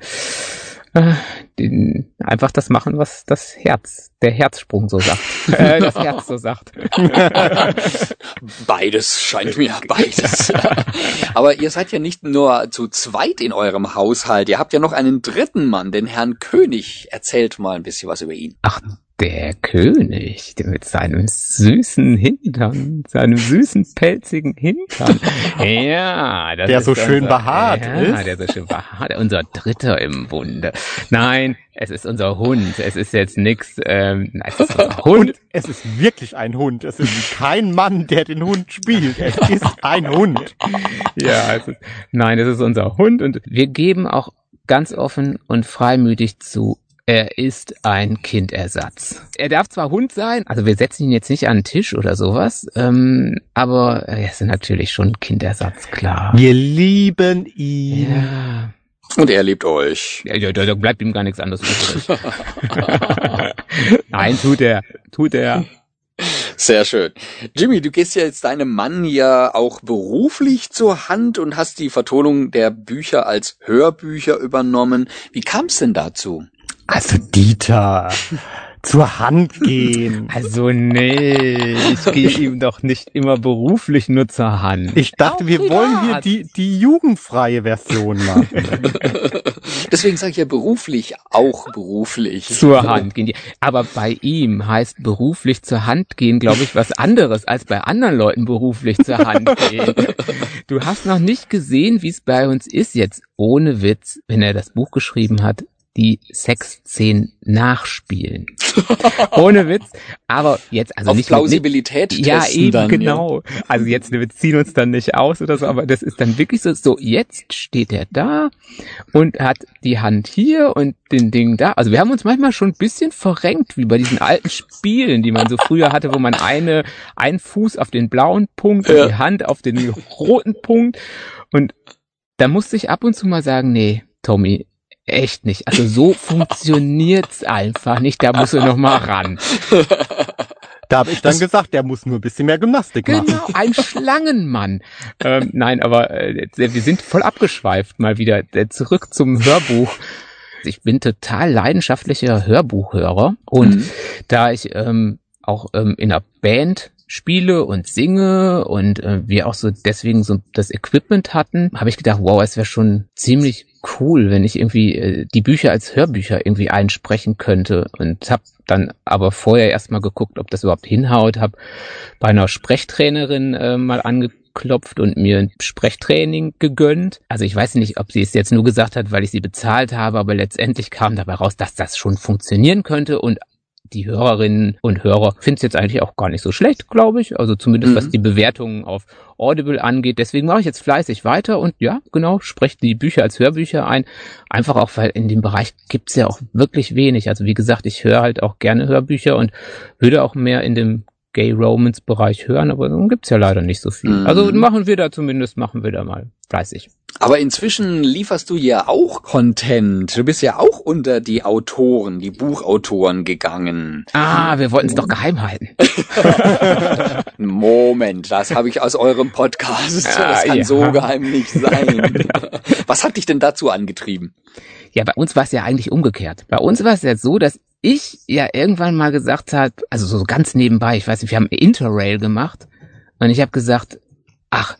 äh, den, einfach das machen, was das Herz, der Herzsprung so sagt. äh, das Herz so sagt. Beides scheint mir, beides. Aber ihr seid ja nicht nur zu zweit in eurem Haushalt, ihr habt ja noch einen dritten Mann, den Herrn König. Erzählt mal ein bisschen was über ihn. Ach, der König, mit seinem süßen Hintern, seinem süßen pelzigen Hintern. Ja, das Der ist so schön unser, behaart ja, ist. der so schön behaart, unser Dritter im Bunde. Nein, es ist unser Hund. Es ist jetzt nix. Ähm, nein, es ist unser Hund. Und es ist wirklich ein Hund. Es ist kein Mann, der den Hund spielt. Es ist ein Hund. Ja, es ist, nein, es ist unser Hund und wir geben auch ganz offen und freimütig zu, er ist ein Kindersatz. Er darf zwar Hund sein, also wir setzen ihn jetzt nicht an den Tisch oder sowas, ähm, aber er ist natürlich schon Kindersatz, klar. Wir lieben ihn. Ja. Und er liebt euch. Ja, ja, da da bleibt ihm gar nichts anderes übrig. Nein, tut er, tut er. Sehr schön. Jimmy, du gehst ja jetzt deinem Mann ja auch beruflich zur Hand und hast die Vertonung der Bücher als Hörbücher übernommen. Wie kam es denn dazu? Also Dieter, zur Hand gehen. Also nee, ich gehe ihm doch nicht immer beruflich nur zur Hand. Ich dachte, Auch wir privat. wollen hier die, die jugendfreie Version machen. Deswegen sage ich ja beruflich, auch beruflich. zur Hand gehen. Aber bei ihm heißt beruflich zur Hand gehen, glaube ich, was anderes als bei anderen Leuten beruflich zur Hand gehen. Du hast noch nicht gesehen, wie es bei uns ist jetzt ohne Witz, wenn er das Buch geschrieben hat, die Sexszenen nachspielen. ohne Witz. Aber jetzt, also Auf nicht mit- Plausibilität ja, testen eben, dann, genau. Also jetzt, wir ziehen uns dann nicht aus oder so, aber das ist dann wirklich so, so, jetzt steht er da und hat die Hand hier und den Ding da. Also wir haben uns manchmal schon ein bisschen verrenkt, wie bei diesen alten Spielen, die man so früher hatte, wo man eine, einen Fuß auf den blauen Punkt und Ja. die Hand auf den roten Punkt. Und da musste ich ab und zu mal sagen, nee, Tommy, echt nicht. Also so funktioniert's einfach nicht. Da musst du noch mal ran. Da habe ich dann gesagt, der muss nur ein bisschen mehr Gymnastik machen. Genau, ein Schlangenmann. ähm, nein, aber äh, wir sind voll abgeschweift mal wieder. Äh, Zurück zum Hörbuch. Ich bin total leidenschaftlicher Hörbuchhörer und Mhm. da ich ähm, auch ähm, in einer Band spiele und singe und äh, wir auch so deswegen so das Equipment hatten, habe ich gedacht, wow, es wäre schon ziemlich cool, wenn ich irgendwie äh, die Bücher als Hörbücher irgendwie einsprechen könnte und habe dann aber vorher erstmal geguckt, ob das überhaupt hinhaut, habe bei einer Sprechtrainerin äh, mal angeklopft und mir ein Sprechtraining gegönnt. Also ich weiß nicht, ob sie es jetzt nur gesagt hat, weil ich sie bezahlt habe, aber letztendlich kam dabei raus, dass das schon funktionieren könnte und die Hörerinnen und Hörer finden es jetzt eigentlich auch gar nicht so schlecht, glaube ich. Also zumindest Mhm. was die Bewertungen auf Audible angeht. Deswegen mache ich jetzt fleißig weiter und ja, genau, spreche die Bücher als Hörbücher ein. Einfach auch, weil in dem Bereich gibt's ja auch wirklich wenig. Also wie gesagt, ich höre halt auch gerne Hörbücher und würde auch mehr in dem Gay Romance Bereich hören, aber dann gibt's ja leider nicht so viel. Mhm. Also machen wir da zumindest, machen wir da mal fleißig. Aber inzwischen lieferst du ja auch Content. Du bist ja auch unter die Autoren, die Buchautoren gegangen. Ah, wir wollten es doch geheim halten. Moment, das habe ich aus eurem Podcast. Ah, Das kann ja. so geheim nicht sein. Was hat dich denn dazu angetrieben? Ja, bei uns war es ja eigentlich umgekehrt. Bei uns war es ja so, dass ich ja irgendwann mal gesagt habe, also so ganz nebenbei, ich weiß nicht, wir haben Interrail gemacht und ich habe gesagt, ach,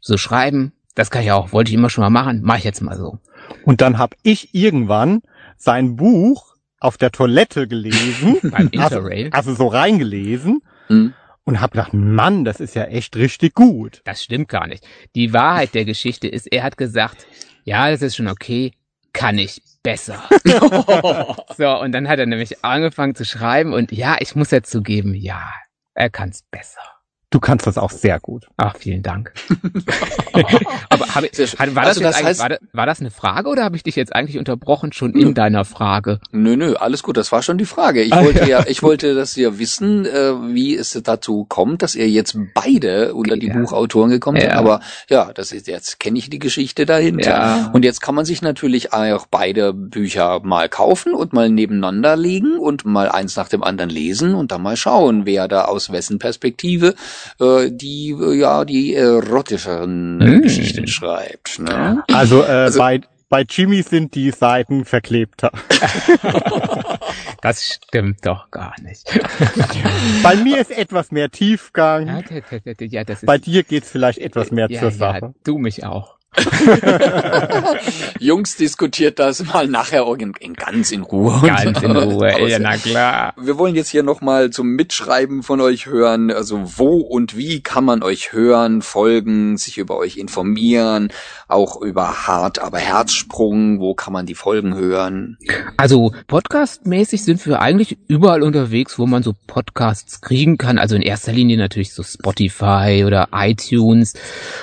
so schreiben, das kann ich auch, wollte ich immer schon mal machen, mache ich jetzt mal so. Und dann habe ich irgendwann sein Buch auf der Toilette gelesen, Beim also, Interrail. also so reingelesen Hm? und habe gedacht, Mann, das ist ja echt richtig gut. Das stimmt gar nicht. Die Wahrheit der Geschichte ist, er hat gesagt, ja, das ist schon okay, kann ich besser. so, und dann hat er nämlich angefangen zu schreiben und ja, ich muss ja zugeben, ja, er kann's besser. Du kannst das auch sehr gut. Ach, vielen Dank. Aber hab ich, war, das Also das heißt- war, das, war das eine Frage oder habe ich dich jetzt eigentlich unterbrochen schon in deiner Frage? Nö, nö, alles gut, das war schon die Frage. Ich Ah, wollte ja. ja, ich wollte, dass ihr wissen, äh, wie es dazu kommt, dass ihr jetzt beide unter die Ja. Buchautoren gekommen seid. Ja. Aber ja, das ist jetzt kenne ich die Geschichte dahinter. Ja. Und jetzt kann man sich natürlich auch beide Bücher mal kaufen und mal nebeneinander legen und mal eins nach dem anderen lesen und dann mal schauen, wer da aus wessen Perspektive äh, die äh, ja die erotischeren Mm. Geschichten schreibt. Ne? Also, äh, Also- bei, bei Jimmy sind die Seiten verklebter. Das stimmt doch gar nicht. bei mir ist etwas mehr Ja, Tiefgang. ja, das ist, Bei dir geht's vielleicht etwas mehr ja, zur ja, Sache. du mich auch. Jungs diskutiert das mal nachher in, in ganz in Ruhe. Ganz in Ruhe, ja, na klar. Wir wollen jetzt hier nochmal zum Mitschreiben von euch hören. Also wo und wie kann man euch hören, folgen, sich über euch informieren, auch über Hart, aber Herzsprung, wo kann man die Folgen hören? Also podcastmäßig sind wir eigentlich überall unterwegs, wo man so Podcasts kriegen kann. Also in erster Linie natürlich so Spotify oder iTunes,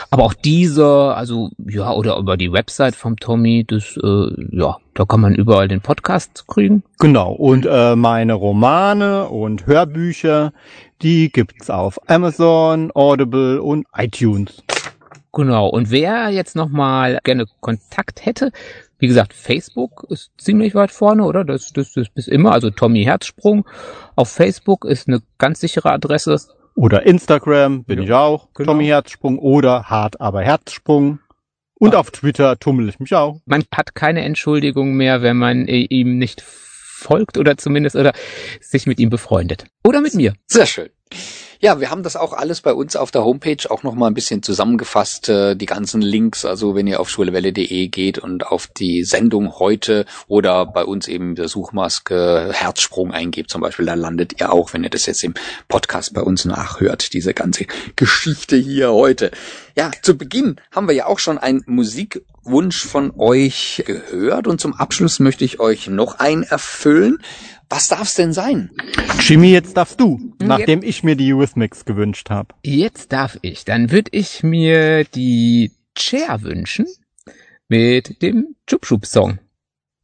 aber auch dieser, also ja, oder über die Website vom Tommy, das, äh, ja, da kann man überall den Podcast kriegen. Genau. Und äh, meine Romane und Hörbücher, die gibt's auf Amazon, Audible und iTunes. Genau. Und wer jetzt nochmal gerne Kontakt hätte, wie gesagt, Facebook ist ziemlich weit vorne, oder? Das, das, das ist immer, also Tommy Herzsprung. Auf Facebook ist eine ganz sichere Adresse. Oder Instagram bin Ja, ich auch. genau. Tommy Herzsprung oder Hart aber Herzsprung. Und auf Twitter tummel ich mich auch. man hat keine Entschuldigung mehr, wenn man äh, ihm nicht folgt oder zumindest oder sich mit ihm befreundet. Oder mit mir. Sehr schön. Ja, wir haben das auch alles bei uns auf der Homepage auch noch mal ein bisschen zusammengefasst, äh, die ganzen Links. Also wenn ihr auf schwulewelle.de geht und auf die Sendung heute oder bei uns eben der Suchmaske Herzsprung eingebt zum Beispiel, da landet ihr auch, wenn ihr das jetzt im Podcast bei uns nachhört, diese ganze Geschichte hier heute. Ja, zu Beginn haben wir ja auch schon einen Musikwunsch von euch gehört und zum Abschluss möchte ich euch noch einen erfüllen. Was darf's denn sein? Jimmy, jetzt darfst du, nachdem ich mir die Eurythmics gewünscht habe. Jetzt darf ich. Dann würde ich mir die Chair wünschen mit dem Chup Chup Song.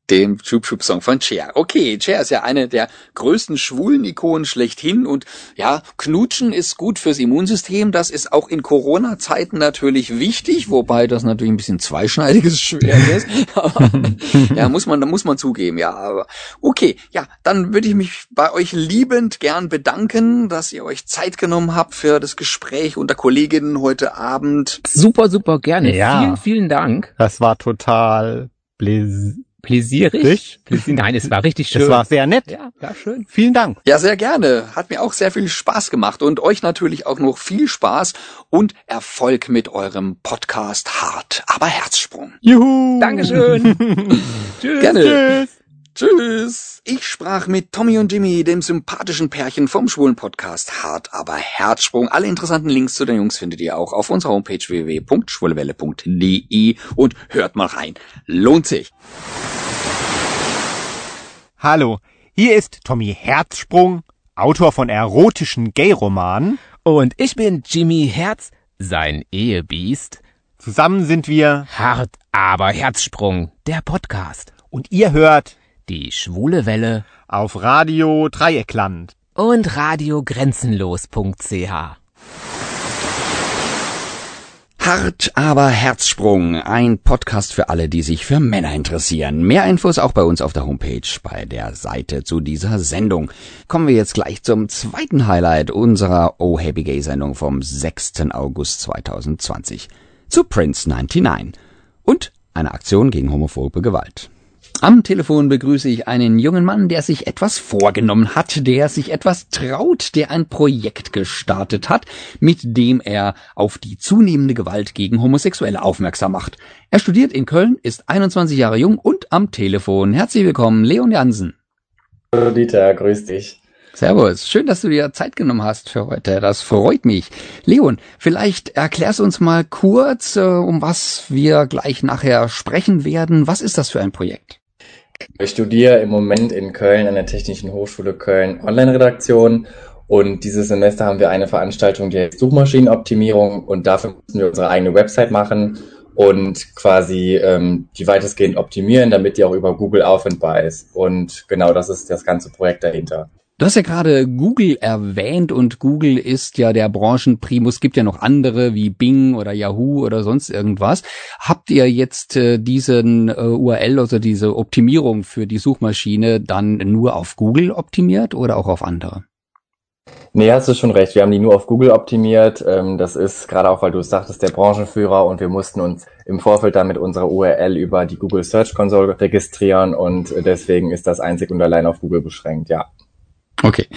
Dem Chup Chup Song von Cher. Okay, Cher ist ja eine der größten schwulen Ikonen schlechthin und ja, Knutschen ist gut fürs Immunsystem. Das ist auch in Corona-Zeiten natürlich wichtig, wobei das natürlich ein bisschen zweischneidiges Schwert ist. Aber, ja, muss man, da muss man zugeben, ja. Aber okay, ja, dann würde ich mich bei euch liebend gern bedanken, dass ihr euch Zeit genommen habt für das Gespräch unter Kolleginnen heute Abend. Super, super gerne. Ja. Vielen, vielen Dank. Das war total bläs Pläsierig. Richtig? Pläsi- Nein, es war richtig schön. Das war sehr nett. ja, war schön. Vielen Dank. Ja, sehr gerne. Hat mir auch sehr viel Spaß gemacht und euch natürlich auch noch viel Spaß und Erfolg mit eurem Podcast Hart, aber Herzsprung. Juhu. Dankeschön. Tschüss. Gerne. Tschüss. Tschüss. Ich sprach mit Tommy und Jimmy, dem sympathischen Pärchen vom schwulen Podcast Hart, aber Herzsprung. Alle interessanten Links zu den Jungs findet ihr auch auf unserer Homepage www.schwulewelle.de und hört mal rein. Lohnt sich. Hallo, hier ist Tommy Herzsprung, Autor von erotischen Gay-Romanen. Und ich bin Jimmy Herz, sein Ehebiest. Zusammen sind wir Hart, aber Herzsprung, der Podcast. und ihr hört Die schwule Welle auf Radio Dreieckland. und radiogrenzenlos.ch. Hart, aber Herzsprung. Ein Podcast für alle, die sich für Männer interessieren. Mehr Infos auch bei uns auf der Homepage bei der Seite zu dieser Sendung. Kommen wir jetzt gleich zum zweiten Highlight unserer Oh Happy Gay Sendung vom 6. August 2020. Zu Prince 99. Und eine Aktion gegen homophobe Gewalt. Am Telefon begrüße ich einen jungen Mann, der sich etwas vorgenommen hat, der sich etwas traut, der ein Projekt gestartet hat, mit dem er auf die zunehmende Gewalt gegen Homosexuelle aufmerksam macht. Er studiert in Köln, ist 21 Jahre jung und am Telefon. Herzlich willkommen, Leon Jansen. Hallo Dieter, grüß dich. Servus, schön, dass du dir Zeit genommen hast für heute. Das freut mich. Leon, vielleicht erklärst du uns mal kurz, äh, um was wir gleich nachher sprechen werden. Was ist das für ein Projekt? Ich studiere im Moment in Köln an der Technischen Hochschule Köln Online-Redaktion Und dieses Semester haben wir eine Veranstaltung, heißt Suchmaschinenoptimierung und dafür müssen wir unsere eigene Website machen und quasi ähm, die weitestgehend optimieren, damit die auch über Google auffindbar ist. Und genau das ist das ganze Projekt dahinter. Du hast ja gerade Google erwähnt und Google ist ja der Branchenprimus. Gibt ja noch andere wie Bing oder Yahoo oder sonst irgendwas. Habt ihr jetzt äh, diesen äh, URL, also diese Optimierung für die Suchmaschine dann nur auf Google optimiert oder auch auf andere? Nee, hast du schon recht. Wir haben die nur auf Google optimiert. Ähm, das ist gerade auch, weil du es sagtest, der Branchenführer und wir mussten uns im Vorfeld dann mit unserer URL über die Google Search Console registrieren und deswegen ist das einzig und allein auf Google beschränkt, ja. Okay.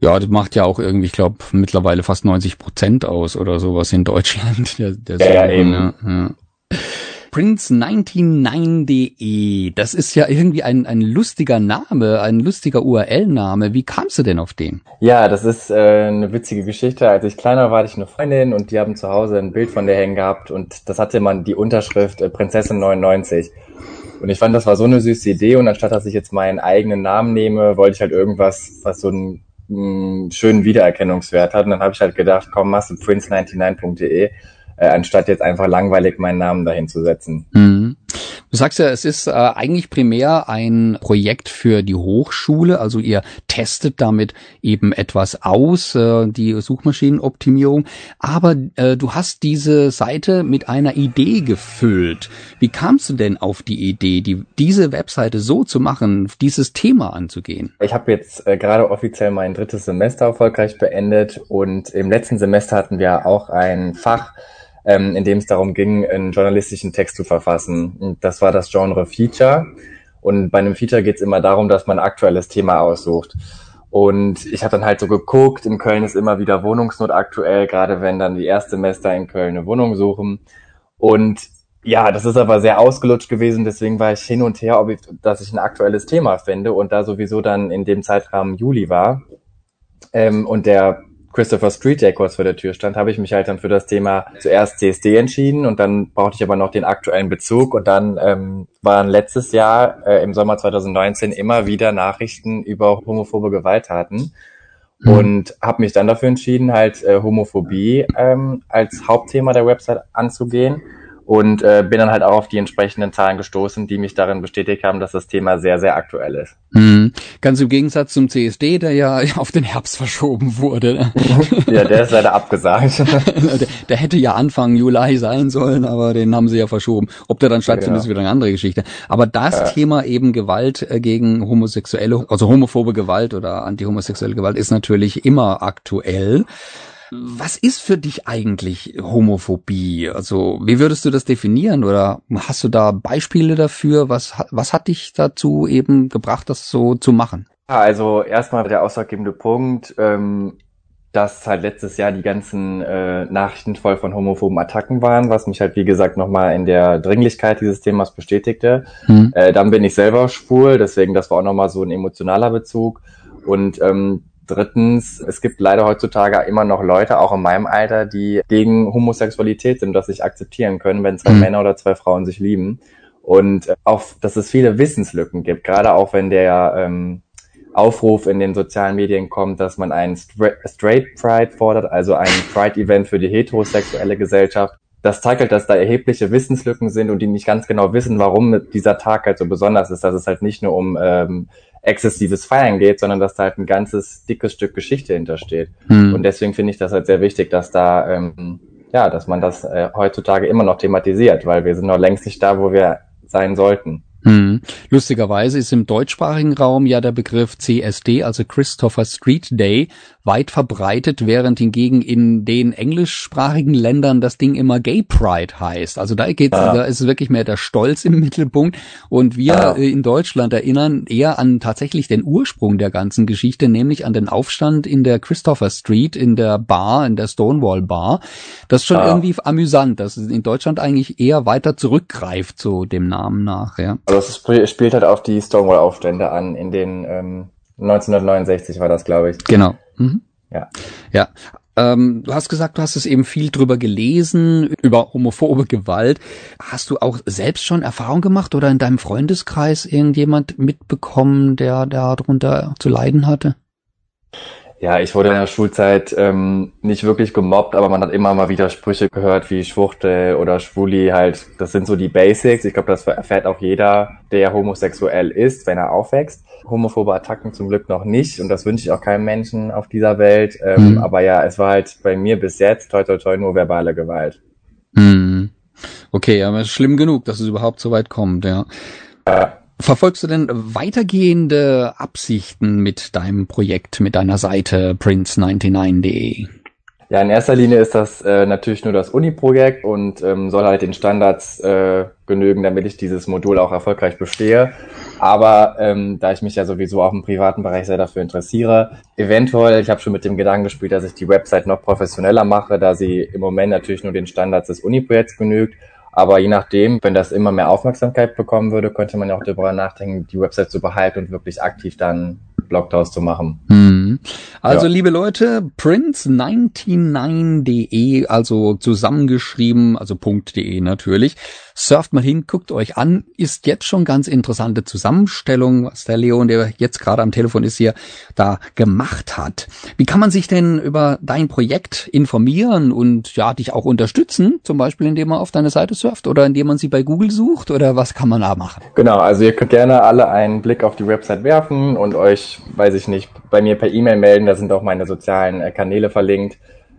Ja, das macht ja auch irgendwie, ich glaube, mittlerweile fast 90 Prozent aus oder sowas in Deutschland. Der, der ja, ja, eben. Ja, ja. Prince99.de, das ist ja irgendwie ein, ein lustiger Name, ein lustiger URL-Name. Wie kamst du denn auf den? Ja, das ist äh, eine witzige Geschichte. Als ich kleiner war, hatte ich eine Freundin und die haben zu Hause ein Bild von der hängen gehabt und das hatte man die Unterschrift äh, Prinzessin 99. Und ich fand, das war so eine süße Idee. Und anstatt dass ich jetzt meinen eigenen Namen nehme, wollte ich halt irgendwas, was so einen, einen schönen Wiedererkennungswert hat. Und dann habe ich halt gedacht, komm, machst du prince99.de, äh, anstatt jetzt einfach langweilig meinen Namen dahin zu setzen. Mhm. Du sagst ja, es ist äh, eigentlich primär ein Projekt für die Hochschule, also ihr testet damit eben etwas aus, äh, die Suchmaschinenoptimierung, aber äh, du hast diese Seite mit einer Idee gefüllt. Wie kamst du denn auf die Idee, die, diese Webseite so zu machen, dieses Thema anzugehen? Ich habe jetzt äh, gerade offiziell mein drittes Semester erfolgreich beendet und im letzten Semester hatten wir auch ein Fach, ähm, in dem es darum ging, einen journalistischen Text zu verfassen. Und das war das Genre Feature. Und bei einem Feature geht es immer darum, dass man aktuelles Thema aussucht. Und ich habe dann halt so geguckt, in Köln ist immer wieder Wohnungsnot aktuell, gerade wenn dann die Erstsemester in Köln eine Wohnung suchen. Und ja, das ist aber sehr ausgelutscht gewesen, deswegen war ich hin und her, ob ich, dass ich ein aktuelles Thema finde. Und da sowieso dann in dem Zeitrahmen Juli war ähm, und der Christopher Street kurz vor der Tür stand, habe ich mich halt dann für das Thema zuerst CSD entschieden und dann brauchte ich aber noch den aktuellen Bezug und dann ähm, waren letztes Jahr äh, im Sommer 2019 immer wieder Nachrichten über homophobe Gewalttaten mhm. und habe mich dann dafür entschieden, halt äh, Homophobie ähm, als Hauptthema der Website anzugehen und äh, bin dann halt auch auf die entsprechenden Zahlen gestoßen, die mich darin bestätigt haben, dass das Thema sehr, sehr aktuell ist. Mhm. Ganz im Gegensatz zum CSD, der ja auf den Herbst verschoben wurde. Ne? ja, der ist leider abgesagt. der, der, hätte ja Anfang Juli sein sollen, aber den haben sie ja verschoben. Ob der dann stattfindet, genau. ist wieder eine andere Geschichte. Aber das ja. Thema eben Gewalt äh, gegen Homosexuelle, also homophobe Gewalt oder antihomosexuelle Gewalt ist natürlich immer aktuell. Was ist für dich eigentlich Homophobie? Also, wie würdest du das definieren? Oder hast du da Beispiele dafür? Was, was hat dich dazu eben gebracht, das so zu machen? Also, erstmal der ausschlaggebende Punkt, ähm, dass halt letztes Jahr die ganzen äh, Nachrichten voll von homophoben Attacken waren, was mich halt, wie gesagt, nochmal in der Dringlichkeit dieses Themas bestätigte. Hm. Äh, dann bin ich selber schwul, deswegen das war auch nochmal so ein emotionaler Bezug. Und ähm, Drittens, es gibt leider heutzutage immer noch Leute, auch in meinem Alter, die gegen Homosexualität sind, das sich akzeptieren können, wenn zwei mhm. Männer oder zwei Frauen sich lieben. Und äh, auch, dass es viele Wissenslücken gibt, gerade auch wenn der ähm, Aufruf in den sozialen Medien kommt, dass man einen Straight Pride fordert, also ein Pride-Event für die heterosexuelle Gesellschaft. Das zeigt halt, dass da erhebliche Wissenslücken sind und die nicht ganz genau wissen, warum dieser Tag halt so besonders ist, dass es halt nicht nur um ähm, exzessives Feiern geht, sondern dass da halt ein ganzes dickes Stück Geschichte hintersteht. Hm. Und deswegen finde ich das halt sehr wichtig, dass da, ähm, ja, dass man das äh, heutzutage immer noch thematisiert, weil wir sind noch längst nicht da, wo wir sein sollten. Hm. Lustigerweise ist im deutschsprachigen Raum ja der Begriff CSD, also Christopher Street Day, weit verbreitet, während hingegen in den englischsprachigen Ländern das Ding immer Gay Pride heißt. Also da geht's, ja. da ist wirklich mehr der Stolz im Mittelpunkt. Und wir ja. in Deutschland erinnern eher an tatsächlich den Ursprung der ganzen Geschichte, nämlich an den Aufstand in der Christopher Street, in der Bar, in der Stonewall Bar. Das ist schon ja. irgendwie amüsant, dass es in Deutschland eigentlich eher weiter zurückgreift, so dem Namen nach, ja. Also es spielt halt auf die Stonewall-Aufstände an, in den ähm, 1969 war das, glaube ich. Genau. Mhm. Ja. Ja. Ähm, du hast gesagt, du hast es eben viel drüber gelesen, über homophobe Gewalt. Hast du auch selbst schon Erfahrung gemacht oder in deinem Freundeskreis irgendjemand mitbekommen, der darunter zu leiden hatte? Ja, ich wurde in der Schulzeit ähm, nicht wirklich gemobbt, aber man hat immer mal wieder Sprüche gehört wie Schwuchtel oder Schwuli halt. Das sind so die Basics. Ich glaube, das erfährt auch jeder, der homosexuell ist, wenn er aufwächst. Homophobe Attacken zum Glück noch nicht und das wünsche ich auch keinem Menschen auf dieser Welt. Ähm, mhm. Aber ja, es war halt bei mir bis jetzt toi toi toi nur verbale Gewalt. Mhm. Okay, aber es ist schlimm genug, dass es überhaupt so weit kommt, ja. ja. Verfolgst du denn weitergehende Absichten mit deinem Projekt, mit deiner Seite prince99.de? Ja, in erster Linie ist das äh, natürlich nur das Uni-Projekt und ähm, soll halt den Standards äh, genügen, damit ich dieses Modul auch erfolgreich bestehe. Aber ähm, da ich mich ja sowieso auch im privaten Bereich sehr dafür interessiere, eventuell, ich habe schon mit dem Gedanken gespielt, dass ich die Website noch professioneller mache, da sie im Moment natürlich nur den Standards des Uni-Projekts genügt aber je nachdem, wenn das immer mehr Aufmerksamkeit bekommen würde, könnte man ja auch darüber nachdenken, die Website zu behalten und wirklich aktiv dann Blog daraus zu machen. Hm. Also ja. liebe Leute, prince99.de, also zusammengeschrieben, also .de natürlich. Surft mal hin, guckt euch an, ist jetzt schon ganz interessante Zusammenstellung, was der Leon, der jetzt gerade am Telefon ist hier, da gemacht hat. Wie kann man sich denn über dein Projekt informieren und ja, dich auch unterstützen? Zum Beispiel, indem man auf deine Seite surft oder indem man sie bei Google sucht oder was kann man da machen? Genau, also ihr könnt gerne alle einen Blick auf die Website werfen und euch, weiß ich nicht, bei mir per E-Mail melden. Da sind auch meine sozialen äh, Kanäle verlinkt.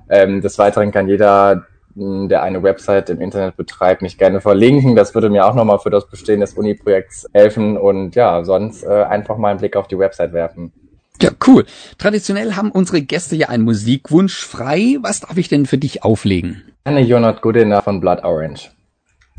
Ähm, des Weiteren kann jeder der eine Website im Internet betreibt, mich gerne verlinken. Das würde mir auch nochmal für das Bestehen des Uni-Projekts helfen und ja, sonst äh, einfach mal einen Blick auf die Website werfen. Ja, cool. Traditionell haben unsere Gäste ja einen Musikwunsch frei. Was darf ich denn für dich auflegen? Eine You're Not Good Enough von Blood Orange.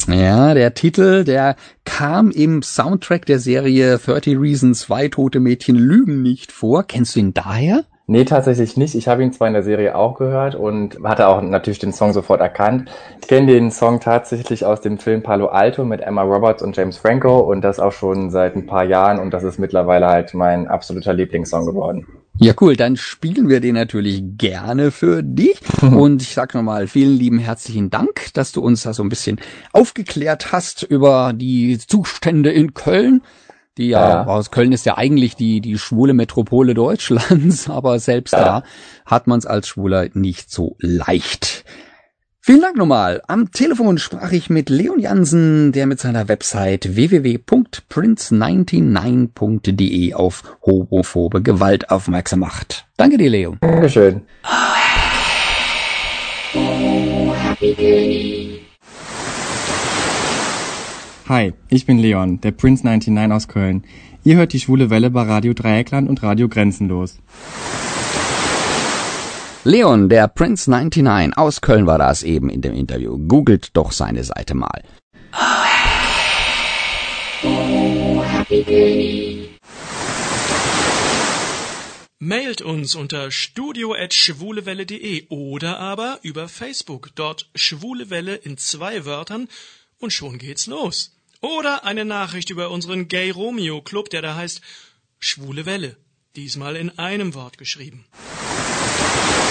Ja, der Titel, der kam im Soundtrack der Serie 30 Reasons Zwei tote Mädchen lügen nicht vor. Kennst du ihn daher? Nee, tatsächlich nicht. Ich habe ihn zwar in der Serie auch gehört und hatte auch natürlich den Song sofort erkannt. Ich kenne den Song tatsächlich aus dem Film Palo Alto mit Emma Roberts und James Franco und das auch schon seit ein paar Jahren und das ist mittlerweile halt mein absoluter Lieblingssong geworden. Ja, cool. Dann spielen wir den natürlich gerne für dich. Und ich sag nochmal vielen lieben herzlichen Dank, dass du uns da so ein bisschen aufgeklärt hast über die Zustände in Köln. Die ja, ja, aus Köln ist ja eigentlich die, die schwule Metropole Deutschlands, aber selbst ja. da hat man es als Schwuler nicht so leicht. Vielen Dank nochmal. Am Telefon sprach ich mit Leon Jansen, der mit seiner Website www.prince99.de auf homophobe Gewalt aufmerksam macht. Danke dir, Leo. Dankeschön. Hi, ich bin Leon, der Prince 99 aus Köln. Ihr hört die schwule Welle bei Radio Dreieckland und Radio Grenzenlos. Leon, der Prince 99 aus Köln war das eben in dem Interview. Googelt doch seine Seite mal. Mailt uns unter studio@schwulewelle.de oder aber über Facebook, dort Schwule Welle in zwei Wörtern und schon geht's los. Oder eine Nachricht über unseren Gay Romeo Club, der da heißt Schwule Welle. Diesmal in einem Wort geschrieben.